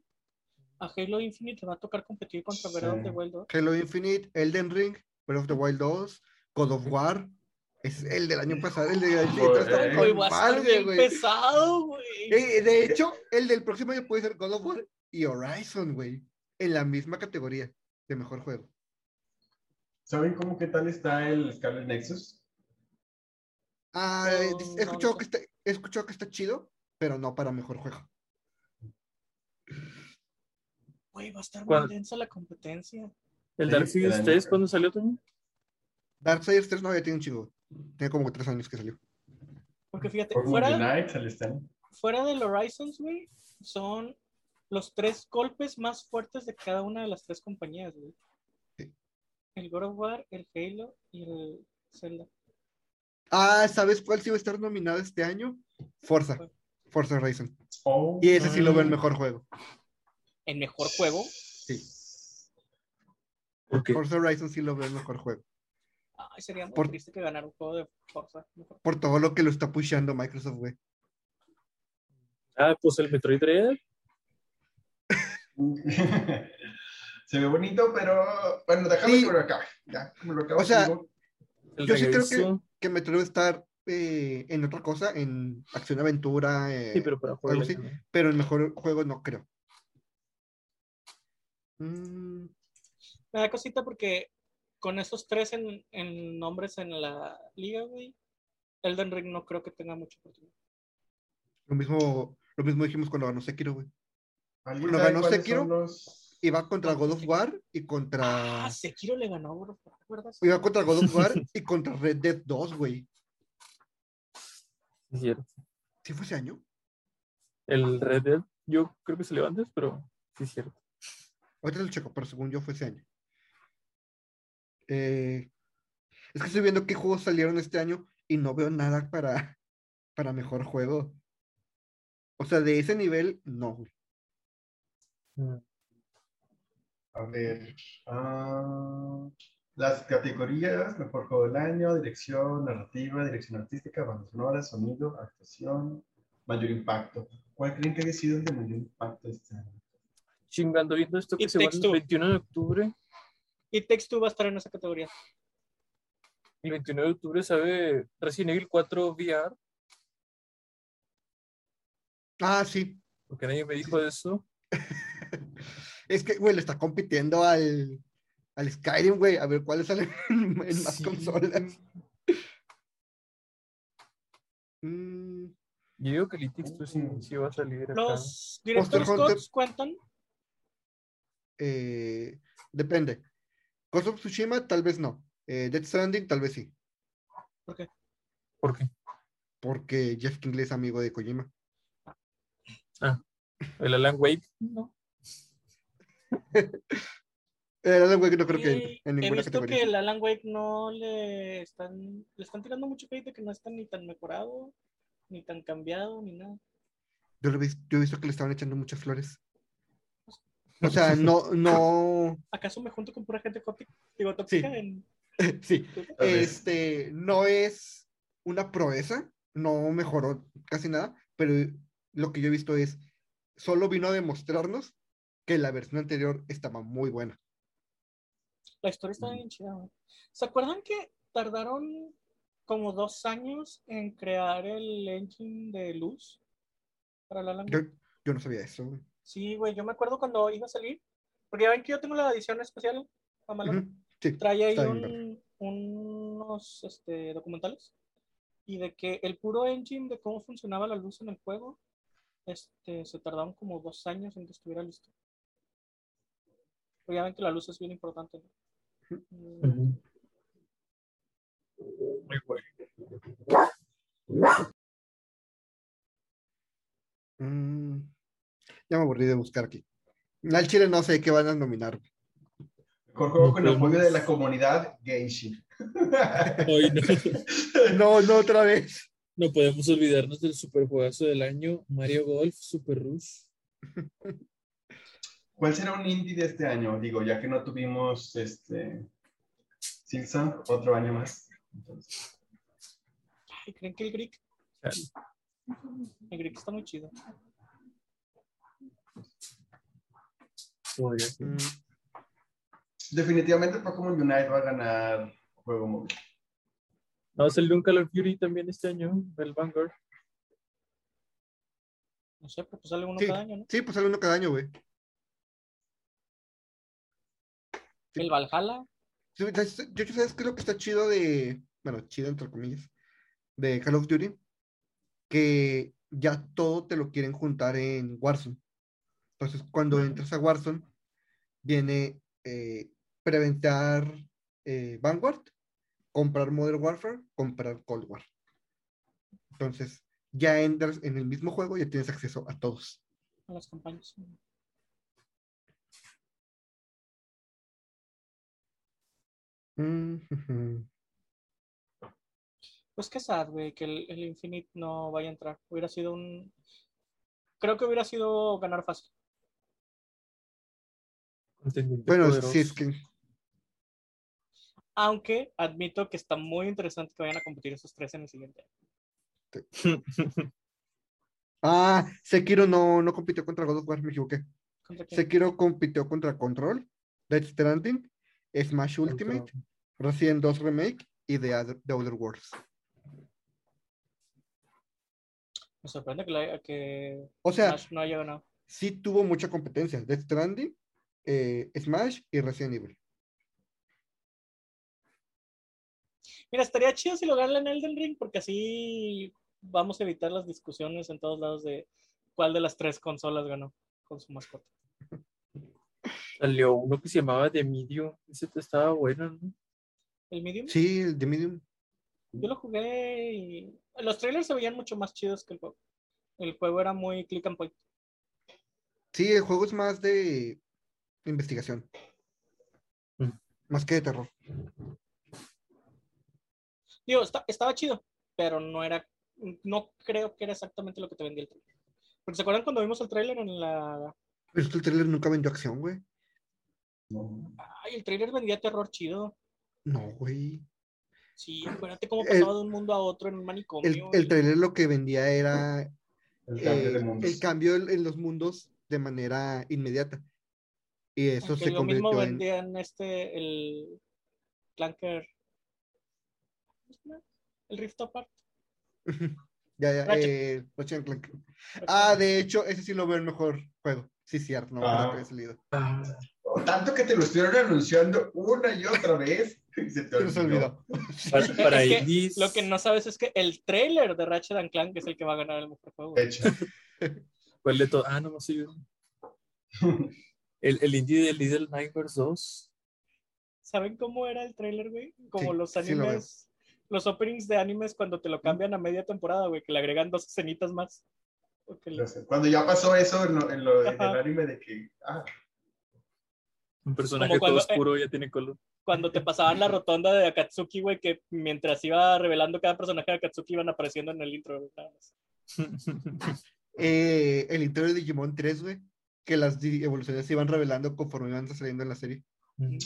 A Halo Infinite le va a tocar competir contra Breath of the. Wild 2. Halo Infinite, Elden Ring, Breath of the Wild 2, God of War. Es el del año pasado, el de con va a estar madre, bien güey. pesado, güey. Eh, de hecho, el del próximo año puede ser God of War y Horizon, güey. En la misma categoría de mejor juego. ¿Saben cómo qué tal está el Scarlet Nexus? Ah, No, he no escuchado que está, he escuchado que está chido, pero no para mejor juego. Güey, va a estar ¿Cuál? muy densa la competencia. ¿El Sí, Darksiders el año- 3 cuándo salió también? Darksiders 3 no, ya tiene un chingo. Tiene como tres años que salió. Porque fíjate, Por fuera, al stand. fuera del Horizons, güey, son los tres golpes más fuertes de cada una de las tres compañías, güey. Sí. El God of War, el Halo y el Zelda. Ah, ¿sabes cuál sí va a estar nominado este año? Forza. Forza Horizon. Oh, Y ese sí lo veo en ah. mejor juego. El mejor juego. Sí. Ok. Forza Horizon sí lo veo en mejor juego. Ay, sería muy Por- triste que ganara un juego de Forza. mejor. Por todo lo que lo está pushando Microsoft, güey. Ah, pues el Metroid Dread. Se ve bonito, pero bueno, déjame Sí. que lo acabe. Ya, me lo acabo. O sea, El Yo sí creo que-. Que Metroid va a estar eh, en otra cosa, en acción-aventura, eh, Sí, pero para jugar. algo así. pero en mejor juego no creo. Mm, Me da cosita porque con esos tres en, en nombres en la liga, güey, Elden Ring no creo que tenga mucha oportunidad. lo mismo, lo mismo dijimos cuando ganó Sekiro, güey. ¿alguien bueno, sabe ganó Sekiro. los- Iba contra God of War y contra. Ah, Sekiro le ganó, bro, ¿verdad? Iba contra God of War y contra Red Dead 2, güey. Sí, cierto. ¿Sí fue ese año? El Red Dead, yo creo que salió antes, pero sí es cierto. Ahorita lo checo, pero según yo fue ese año. Eh, es que estoy viendo qué juegos salieron este año y no veo nada para, para mejor juego. O sea, de ese nivel, no. Mm. A ver. ah, las categorías: mejor juego del año, dirección, narrativa, dirección artística, banda sonora, sonido, actuación, mayor impacto. ¿Cuál creen que haya sido el de mayor impacto este año? Chingando viendo esto que se va el Two. 21 de octubre. Y Text 2 va a estar en esa categoría. El 29 de octubre sabe Resident Evil 4 VR, Ah, sí. porque nadie me dijo de eso. Es que, güey, le está compitiendo al, al Skyrim, güey. A ver cuáles salen en, más Sí. consolas. Mm, Yo digo que el It Takes Two sí, sí va a salir acá. Los directores cuentan. eh, depende. Ghost of Tsushima, tal vez no. Eh, Death Stranding, tal vez sí. ¿Por qué? Porque Jeff Kingley es amigo de Kojima. ¿El Alan Wake? No. Eh, Alan Wake no creo que en he ninguna visto categoría. que el Alan Wake no le están, le están tirando mucho de que no está ni tan mejorado, ni tan cambiado, ni nada. Yo, lo he yo he visto que le estaban echando muchas flores. O sea, no, no, ¿Acaso me junto con pura gente tóxica? Digo, tóxica Sí. en... sí, este, no es una proeza, no mejoró casi nada, pero lo que yo he visto es, solo vino a demostrarnos que la versión anterior estaba muy buena. La historia está bien chida. güey. ¿Se acuerdan que tardaron como dos años en crear el engine de luz para la Yo, yo no sabía eso. Sí, güey, yo me acuerdo cuando iba a salir, porque ya ven que yo tengo la edición especial, Sí, trae ahí un- unos este, documentales y de que el puro engine de cómo funcionaba la luz en el juego este, se tardaron como dos años en que estuviera listo. Pero ya ven que la luz es bien importante. ¿no? Muy bueno. Mm, ya me aburrí de buscar aquí. Al chile no sé qué van a nominar. Mejor juego No con el apoyo podemos- de la comunidad Genshin. Hoy no, No, no otra vez. no podemos olvidarnos del super juegazo del año, Mario Golf Super Rush. ¿Cuál será un indie de este año? Digo, ya que no tuvimos este Silson, otro año más. Entonces, ay, ¿Creen que el Greek? El Greek está muy chido. Podría ser. Mm, definitivamente Pokémon Unite va a ganar juego móvil. No, salió un Call of Duty también este año, el Vanguard. No sé, pero pues sale uno Sí. cada año, ¿no? Sí, pues sale uno cada año, güey. Sí. El Valhalla. ¿sabes- Yo, ¿sabes qué es lo que está chido de, bueno, chido entre comillas, de Call of Duty? Que ya todo te lo quieren juntar en Warzone. Entonces, cuando entras a Warzone, viene eh, preventar eh, Vanguard, comprar Modern Warfare, comprar Cold War. Entonces, ya entras en el mismo juego y ya tienes acceso a todos. a las campañas. Mm. Pues qué sad, güey, que el, el Infinite no vaya a entrar. Hubiera sido un. Creo que hubiera sido ganar fácil. Contendiente Bueno, poderoso. sí, es que Aunque admito que está muy interesante que vayan a competir esos tres en el siguiente. Ah, Sekiro no, no compitió contra God of War, me equivoqué. Sekiro compitió contra Control, Death Stranding, Smash Ultimate, Resident 2 Remake y The Other, The Other Worlds. Me sorprende que, la- que O sea, Smash no haya ganado. sí tuvo mucha competencia. Death Stranding, eh, Smash y Resident Evil. Mira, estaría chido si lo gana en Elden Ring, porque así vamos a evitar las discusiones en todos lados de cuál de las tres consolas ganó con su mascota. Salió uno que se llamaba The Medium. Ese te estaba bueno, ¿no? ¿El Medium? Sí, el de Medium. Yo lo jugué y los trailers se veían mucho más chidos que el juego. El juego era muy click and point. Sí, el juego es más de investigación. Mm. Más que de terror. Digo, está- estaba chido, pero no era, no creo que era exactamente lo que te vendía el trailer. Porque se acuerdan cuando vimos el trailer en la... Pero es que el trailer nunca vendió acción, güey. No. Ay, el trailer vendía terror chido. No, güey. Sí, acuérdate cómo El- pasaba de un mundo a otro en un El, manicomio. el y- trailer lo que vendía era El cambio de eh, mundos. el cambio en en los mundos de manera inmediata. Y eso Aunque se lo mismo convirtió en... vendían este, el Clanker. El Rift Apart. Ya, ya, Ratchet. eh, Clank. Ah, de hecho, ese sí lo veo el mejor juego. Sí, cierto, no, Ah. no salido. Ah, tanto que te lo estuvieron anunciando una y otra vez. y se te olvidó. Para, para Es que Lo que no sabes es que el trailer de Ratchet and Clank es el que va a ganar el mejor juego. De hecho. ¿cuál de todo? Ah, no, no sé. El, el indie de Little Nightmares 2. ¿Saben cómo era el trailer, güey? Como Sí, los sí lo veo. animes, los openings de animes cuando te lo cambian a media temporada, güey, que le agregan dos escenitas más. Cuando ya pasó eso en lo, en lo del anime de que. Ah, Un personaje Como cuando- todo oscuro ya tiene color. Cuando te pasaban la rotonda de Akatsuki, güey, que mientras iba revelando cada personaje de Akatsuki iban apareciendo en el intro, güey, nada más. Eh, el intro de Digimon 3, güey, que las evoluciones se iban revelando conforme iban saliendo en la serie. mm.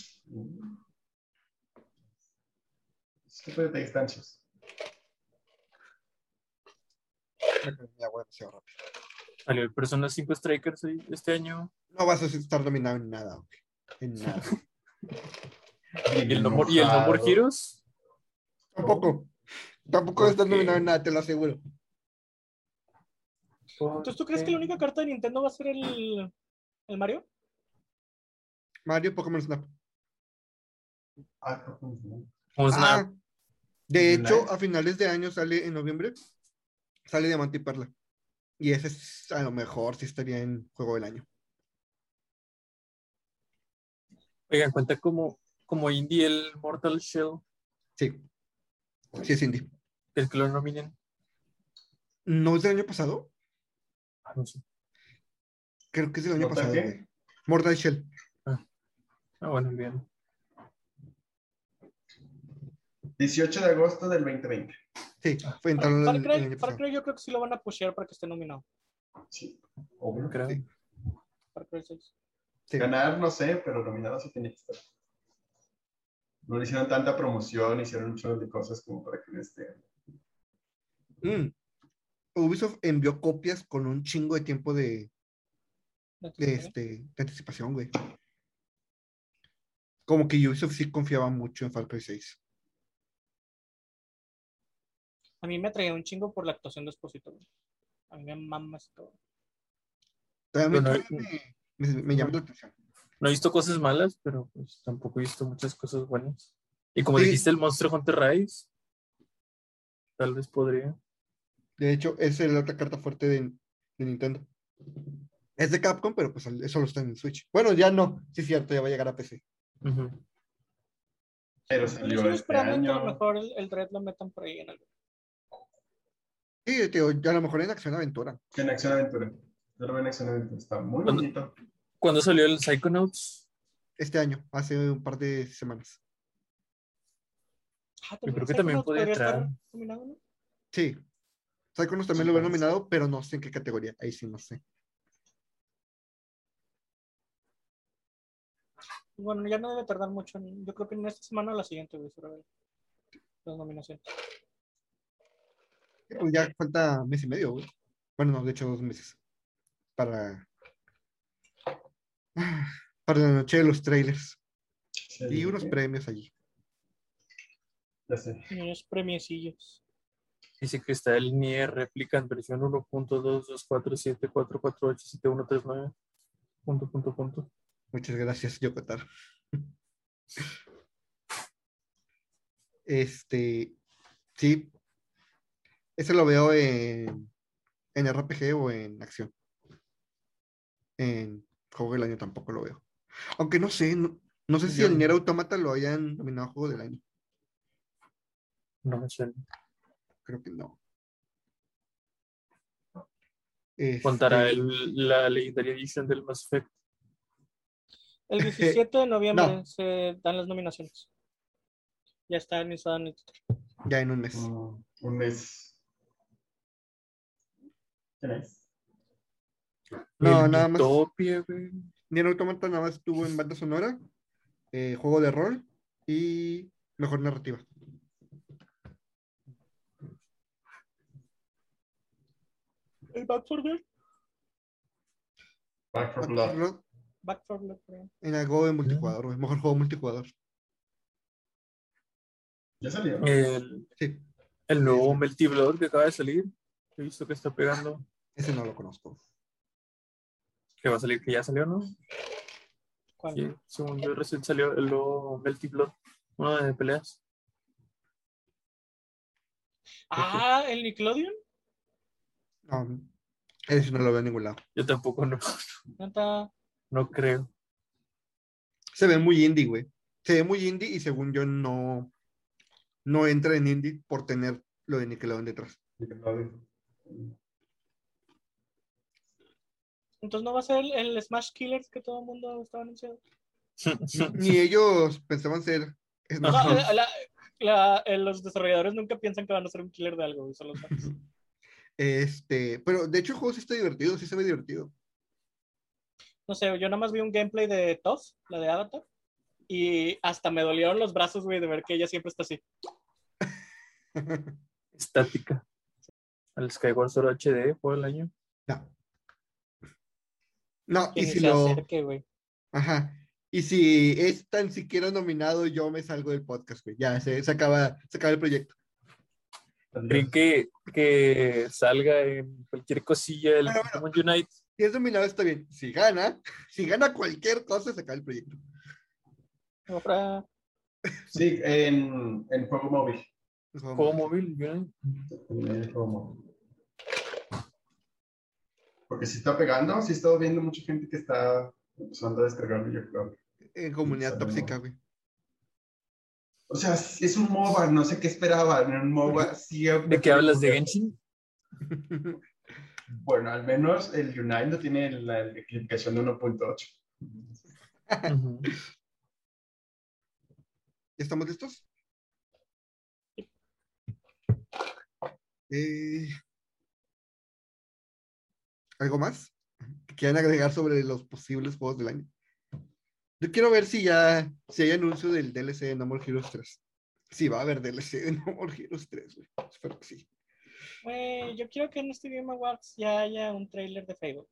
Ese tipo de detalles tan chidos. Ya, güey, demasiado rápido. Salió el Persona 5 Strikers este año. No vas a estar nominado en nada, güey. En nada. ¿Y el No More, y el no More. Heroes? Tampoco. Tampoco a estar ¿Por qué? nominado en nada, te lo aseguro. Entonces, ¿tú crees que la única carta de Nintendo va a ser el, el Mario? Mario, Pokémon Snap. Ah. Como Snap. Ah, de hecho, a finales de año sale en noviembre, sale Diamante y Perla. Y ese es, a lo mejor sí estaría en juego del año. Oigan, cuenta como, como indie el Mortal Shell, Sí. Sí, es indie. el que lo nominen. ¿No es del año pasado? Ah, no sé. Creo que es del año ¿Mortal pasado, qué? güey. Mortal Shell. Ah, bueno, bien. 18 de agosto del 2020. Sí, fue entró el, Far el año pasado. Cry yo creo que sí lo van a pushear para que esté nominado. Sí. Obvio. Creo. Sí. 6. Sí. Ganar, no sé, pero nominado sí tenía que estar. No le hicieron tanta promoción, hicieron un chorro de cosas como para que no esté. Mm. Ubisoft envió copias con un chingo de tiempo de, de, este, de anticipación, güey. Como que Ubisoft sí confiaba mucho en Far Cry 6. A mí me traía un chingo por la actuación de Esposito. güey. A mí me mamas todo. También Bueno, me, me- me llama la atención. No he visto cosas malas, pero pues tampoco he visto muchas cosas buenas. Y como Sí. dijiste, el Monster Hunter Rise, tal vez podría. De hecho, esa es la otra carta fuerte de, de Nintendo. Es de Capcom, pero pues eso solo está en Switch. Bueno, ya no, sí es cierto, ya va a llegar a PC. Ujú. Pero Yo salió estoy este esperando que a lo mejor el, el Red lo metan por ahí en algo. Sí, tío, a lo mejor en Acción Aventura. En Acción Aventura. Yo lo veo en Acción Aventura. Está muy ¿Cuándo? bonito. ¿Cuándo salió el Psychonauts? Este año, hace un par de semanas. Ah, Yo creo que también estar entrar. Sí. Psychonauts también Sí, lo veo parece. nominado, pero no sé en qué categoría. Ahí sí, no sé. Bueno, ya no debe tardar mucho. en- Yo creo que en esta semana o la siguiente, güey, se revela las nominaciones. Pues ya falta mes y medio, güey. Bueno, no, de hecho, dos meses. Para. Para la noche de los trailers. Sí, Y unos sí, premios allí. Ya sé. Unos premiecillos. Dice que está el Nier Replicant versión 1.22474487139. Punto, punto, punto. Muchas gracias, Yokotar. Este. Sí. Ese lo veo en, en RPG o en acción. En juego del año tampoco lo veo. Aunque no sé, no, no sé si Yo- el Nier Automata lo hayan nominado juego del año. No me suena. Creo que no. Este, Contará el, la Legendary Edition del Mass Effect. El 17 de noviembre No. se dan las nominaciones. Ya está anunciado en el Twitter. Ya en un mes. Mm, un mes. ¿Quién es? No, El nada más. Utopia, güey. Nier Automata nada más estuvo en banda sonora, eh, juego de rol y mejor narrativa. ¿El Back for Blood? Back for Back Blood. for Blood Back for Blood. En algo de multijugador, güey, mejor juego multijugador. Ya salió. El, Sí, el nuevo Melty Blood que acaba de salir. He visto que está pegando. ese no lo conozco. Que va a salir, que ya salió, ¿no? ¿Cuál? que según yo recién salió el nuevo Melty Blood, uno de peleas. Ah, el Nickelodeon. No, ese no lo veo en ningún lado. Yo tampoco no, no creo. Se ve muy indie, güey. Se ve muy indie y según yo no, no entra en indie por tener lo de Nickelodeon detrás. Entonces no va a ser el, el Smash Killers que todo el mundo estaba anunciando. Ni ellos pensaban ser Smash No, Bros. la- la- la- los desarrolladores nunca piensan que van a ser un killer de algo, güey, son los fans. Este, pero de hecho el juego sí está divertido, sí se ve divertido. No sé, yo nada más vi un gameplay de Toph, la de Avatar, y hasta me dolieron los brazos, güey, de ver que ella siempre está así. Estática. Al Skyward Sword HD por el año. No. No, y si se lo. acerque, güey. Ajá. Y si es tan siquiera nominado, yo me salgo del podcast, güey. Ya, se, se acaba, se acaba el proyecto. ¿Creen que, que salga en cualquier cosilla el Bueno, Pokémon Unite? Si es nominado, está bien. Si gana, si gana cualquier cosa, se acaba el proyecto. Sí, en, en juego móvil. Es como- Juego móvil, Unite. En juego móvil. Porque si está pegando, sí he estado viendo mucha gente que está empezando a descargar videojuegos. En comunidad tóxica, güey. O sea, es un MOBA, no sé qué esperaban. Un MOBA sí. ¿De qué hablas? ¿De Genshin? Bueno, al menos el Unite no tiene la, calificación de 1.8. Ujú. ¿Ya estamos listos? Eh, ¿Algo más que quieran agregar sobre los posibles juegos del año? Yo quiero ver si ya si hay anuncio del DLC de No More Heroes 3. Sí, va a haber DLC de No More Heroes 3, güey. Espero que sí. Güey, yo quiero que en este Game Awards ya haya un trailer de Fable.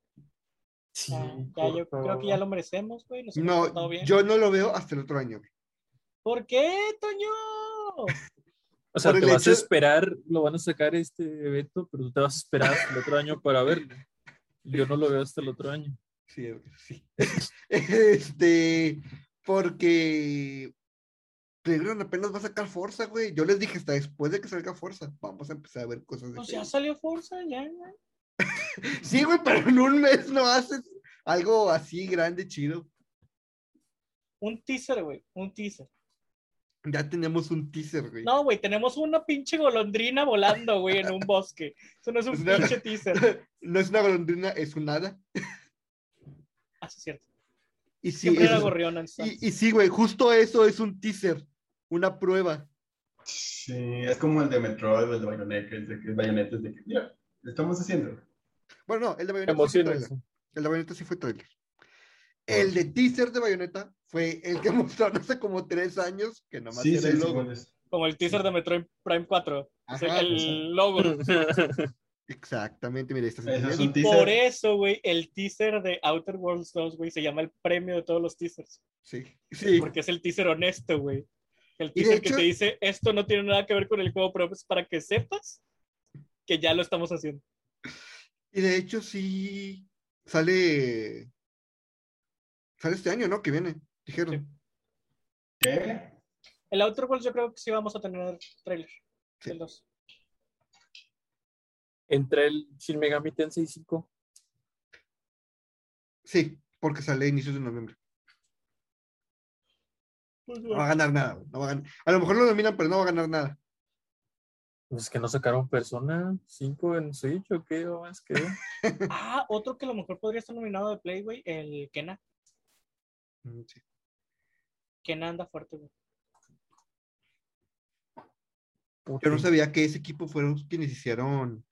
Sí, Ya, yo creo que ya lo merecemos, güey. Nos hemos No, bien. yo no lo veo hasta el otro año. güey. ¿Por qué, Toño? O sea, te vas hecho- a esperar, lo van a sacar este evento, pero tú te vas a esperar hasta el otro año para verlo. Yo no lo veo hasta el otro año. Sí, güey, sí. este, porque Playground apenas va a sacar Forza, güey. Yo les dije hasta después de que salga Forza, vamos a empezar a ver cosas de Pues ya salió Forza, ya, güey. Sí, güey, pero en un mes no haces algo así grande, chido. Un teaser, güey. Un teaser. Ya tenemos un teaser, güey. No, güey, tenemos una pinche golondrina volando, güey, en un bosque. Eso no es un Es una- pinche teaser. No es una golondrina, es un hada. Ah, sí, es cierto. Y sí, Siempre era gorrión y, y sí, güey, justo eso es un teaser, una prueba. Sí, es como el de Metroid, el de Bayonetta, el de que Bayonetta es de que, mira, lo estamos haciendo. Bueno, no, el de Bayonetta sí fue Emociones. trailer. El de Bayonetta sí fue trailer. El de teaser de Bayonetta fue el que mostraron hace como tres años, que nomás Sí, era sí, el sí, logo. es- Como el teaser de Metroid Prime 4. Es el- Ajá, el logo. Exactamente, mira, estás es y por eso, güey, el teaser de Outer Worlds 2, güey, se llama el premio de todos los teasers. Sí, sí. Porque es el teaser honesto, güey. El teaser que te dice, esto no tiene nada que ver con el juego, pero es para que sepas que ya lo estamos haciendo. Y de hecho, sí, sale, sale este año, ¿no? Que viene, dijeron. Sí. ¿Qué? El Outer Worlds yo creo que sí vamos a tener trailer. Sí. El 2 entre el Shin Megami Tensei 5. Sí, porque sale a inicios de noviembre. Pues no va a ganar nada, no va a, ganar. a lo mejor lo dominan, pero no va a ganar nada. Pues que no sacaron Persona 5 en Switch o qué, más que. ah, otro que a lo mejor podría estar nominado de Play, güey, el Kena. Mm, sí. Kena anda fuerte, güey. Yo no sabía que ese equipo fueron quienes hicieron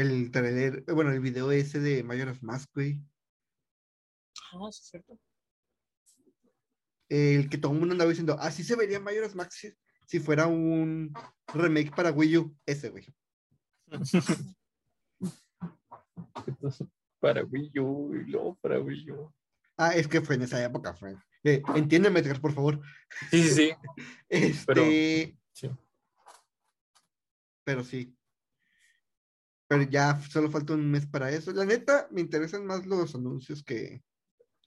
el trailer, bueno, el video ese de Majora's Mask, güey. Ah, sí, es cierto. El que todo el mundo andaba diciendo, así se vería Majora's Mask si, si fuera un remake para Wii U. Ese, güey. para Wii U y luego para Wii U. Ah, es que fue en esa época, fue. Eh, entiéndeme, Edgar, por favor. Sí, sí, sí. Este, Pero- pero sí. Pero ya solo falta un mes para eso. La neta, me interesan más los anuncios que,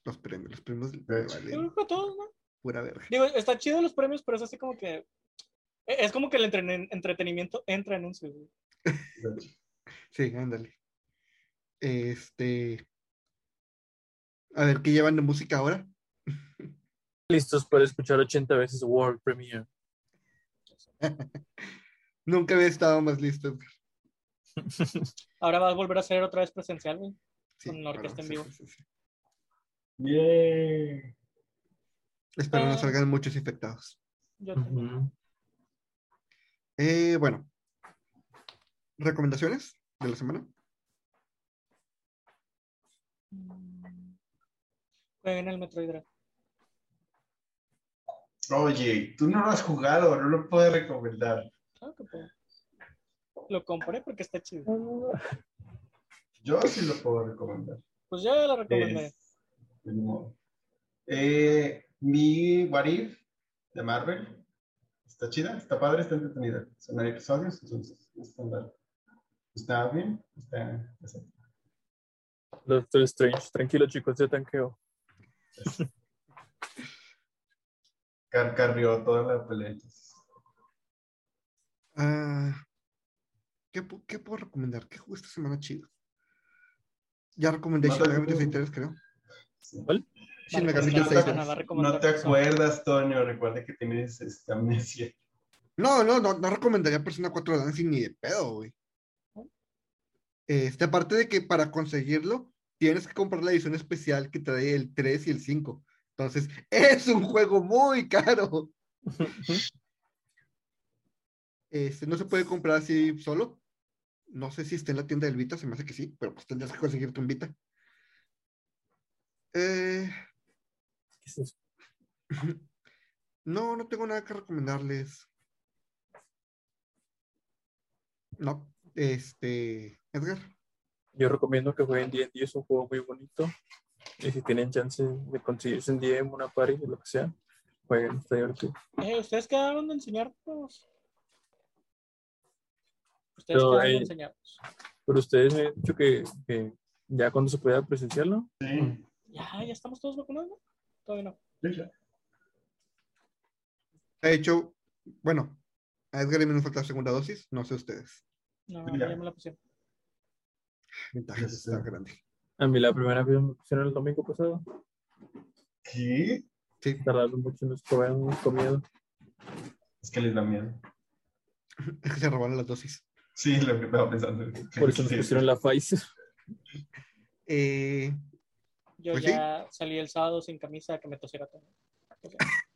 Los premios, los premios valen todos, ¿no? pura verga. Digo, está chido los premios, pero es así como que. e, Es como que el entreten- entretenimiento entra güey. hecho. Sí, ándale. Este. A ver, ¿qué llevan de música ahora? Listos para escuchar 80 veces World Premiere. Nunca había estado más listo. Ahora va a volver a ser otra vez presencial, güey. Sí, Con la orquesta en vivo. sí, sí. Yay. Espero no Ah. salgan muchos infectados. Yo también. Eh, bueno. ¿Recomendaciones de la semana? Mm. Jueguen el Metroid Dread. Oye, tú no lo has jugado, no lo puedes recomendar. Claro que puedo. Lo compré porque está chido. Yo sí lo puedo recomendar. Pues ya lo recomendé. Es-. Eh, mi What If de Marvel está chida, está padre, está entretenida. Son episodios, entonces está, está bien. Está, está- Doctor Strange. Tranquilo, chicos, ya tanqueo. car- carrió toda la pelea. Ah, ¿qué, pu- qué puedo recomendar? ¿Qué juego esta semana chido? Ya recomendé Shin Megami Tensei 3, creo. ¿Cuál? Shin Megami Tensei la 3. semana va a recomendar No te acuerdas, Toño, recuerda que tienes esta amnesia. No, no, no, no recomendaría Persona 4 Dancing ni de pedo, güey. Este, aparte de que para conseguirlo, tienes que comprar la edición especial que trae el 3 y el 5. Entonces, es un juego muy caro. Este, no se puede comprar así solo. No sé si está en la tienda del Vita, se me hace que sí, pero pues tendrías que conseguirte un Vita. Eh, ¿Qué es eso? no, no tengo nada que recomendarles. No, este, Edgar. Yo recomiendo que jueguen D&D, es un juego muy bonito. Y si tienen chance de conseguirse un DM, una party, lo que sea, jueguen, está divertido. Eh, ¿Ustedes quedaron de enseñarnos? Ustedes Pero, de eh, enseñarnos. Pero ustedes me han dicho que, que ya cuando se pueda presenciar, ¿no? Sí, Ya, ya estamos todos vacunados. ¿no? Todavía no. sí. De hecho, bueno, a Edgar y nos falta la segunda dosis, no sé ustedes. No, Ya. ya me la pusieron. Ventajas de Este. estar grande. A mí la primera vez me pusieron el domingo pasado. ¿Qué? Sí, Tardaron mucho en escoger comida. Es que les da miedo. es que se robaron las dosis. Sí, lo que estaba pensando. Por eso nos Sí. pusieron la Pfizer. Eh, Yo Pues sí. ya salí el sábado sin camisa que me tosiera todo.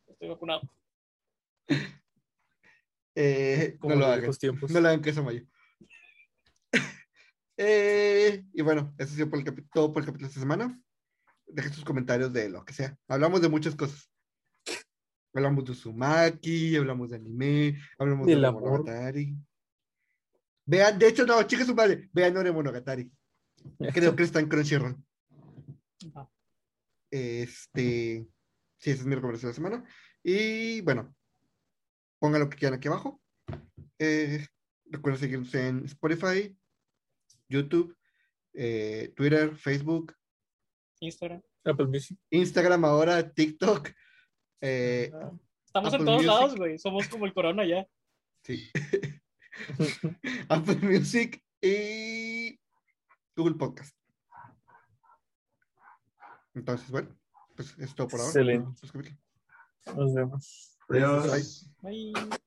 Estoy vacunado. eh, Como no lo en hagan. No le hagan queso mayo. Eh, y bueno, eso ha sido por el capi- todo por el capítulo de esta semana. Dejen sus comentarios de lo que sea. Hablamos de muchas cosas. Hablamos de Uzumaki, hablamos de anime, hablamos Del de amor. Monogatari. Vean, de hecho, no, chicas, su madre, vean Ore Monogatari. Creo que está en Crunchyroll. Ah. Este, sí, esa es mi recomendación de la semana. Y bueno, pongan lo que quieran aquí abajo. Eh, recuerden seguirnos en Spotify, YouTube, eh, Twitter, Facebook, Instagram. Apple Music. Instagram ahora, TikTok. eh, Estamos en todos Music. lados, güey. Somos como el corona ya. sí. Apple Music y Google Podcast. Entonces, bueno, pues es todo por ahora. Excelente. Nos vemos. Adiós. Bye. Bye.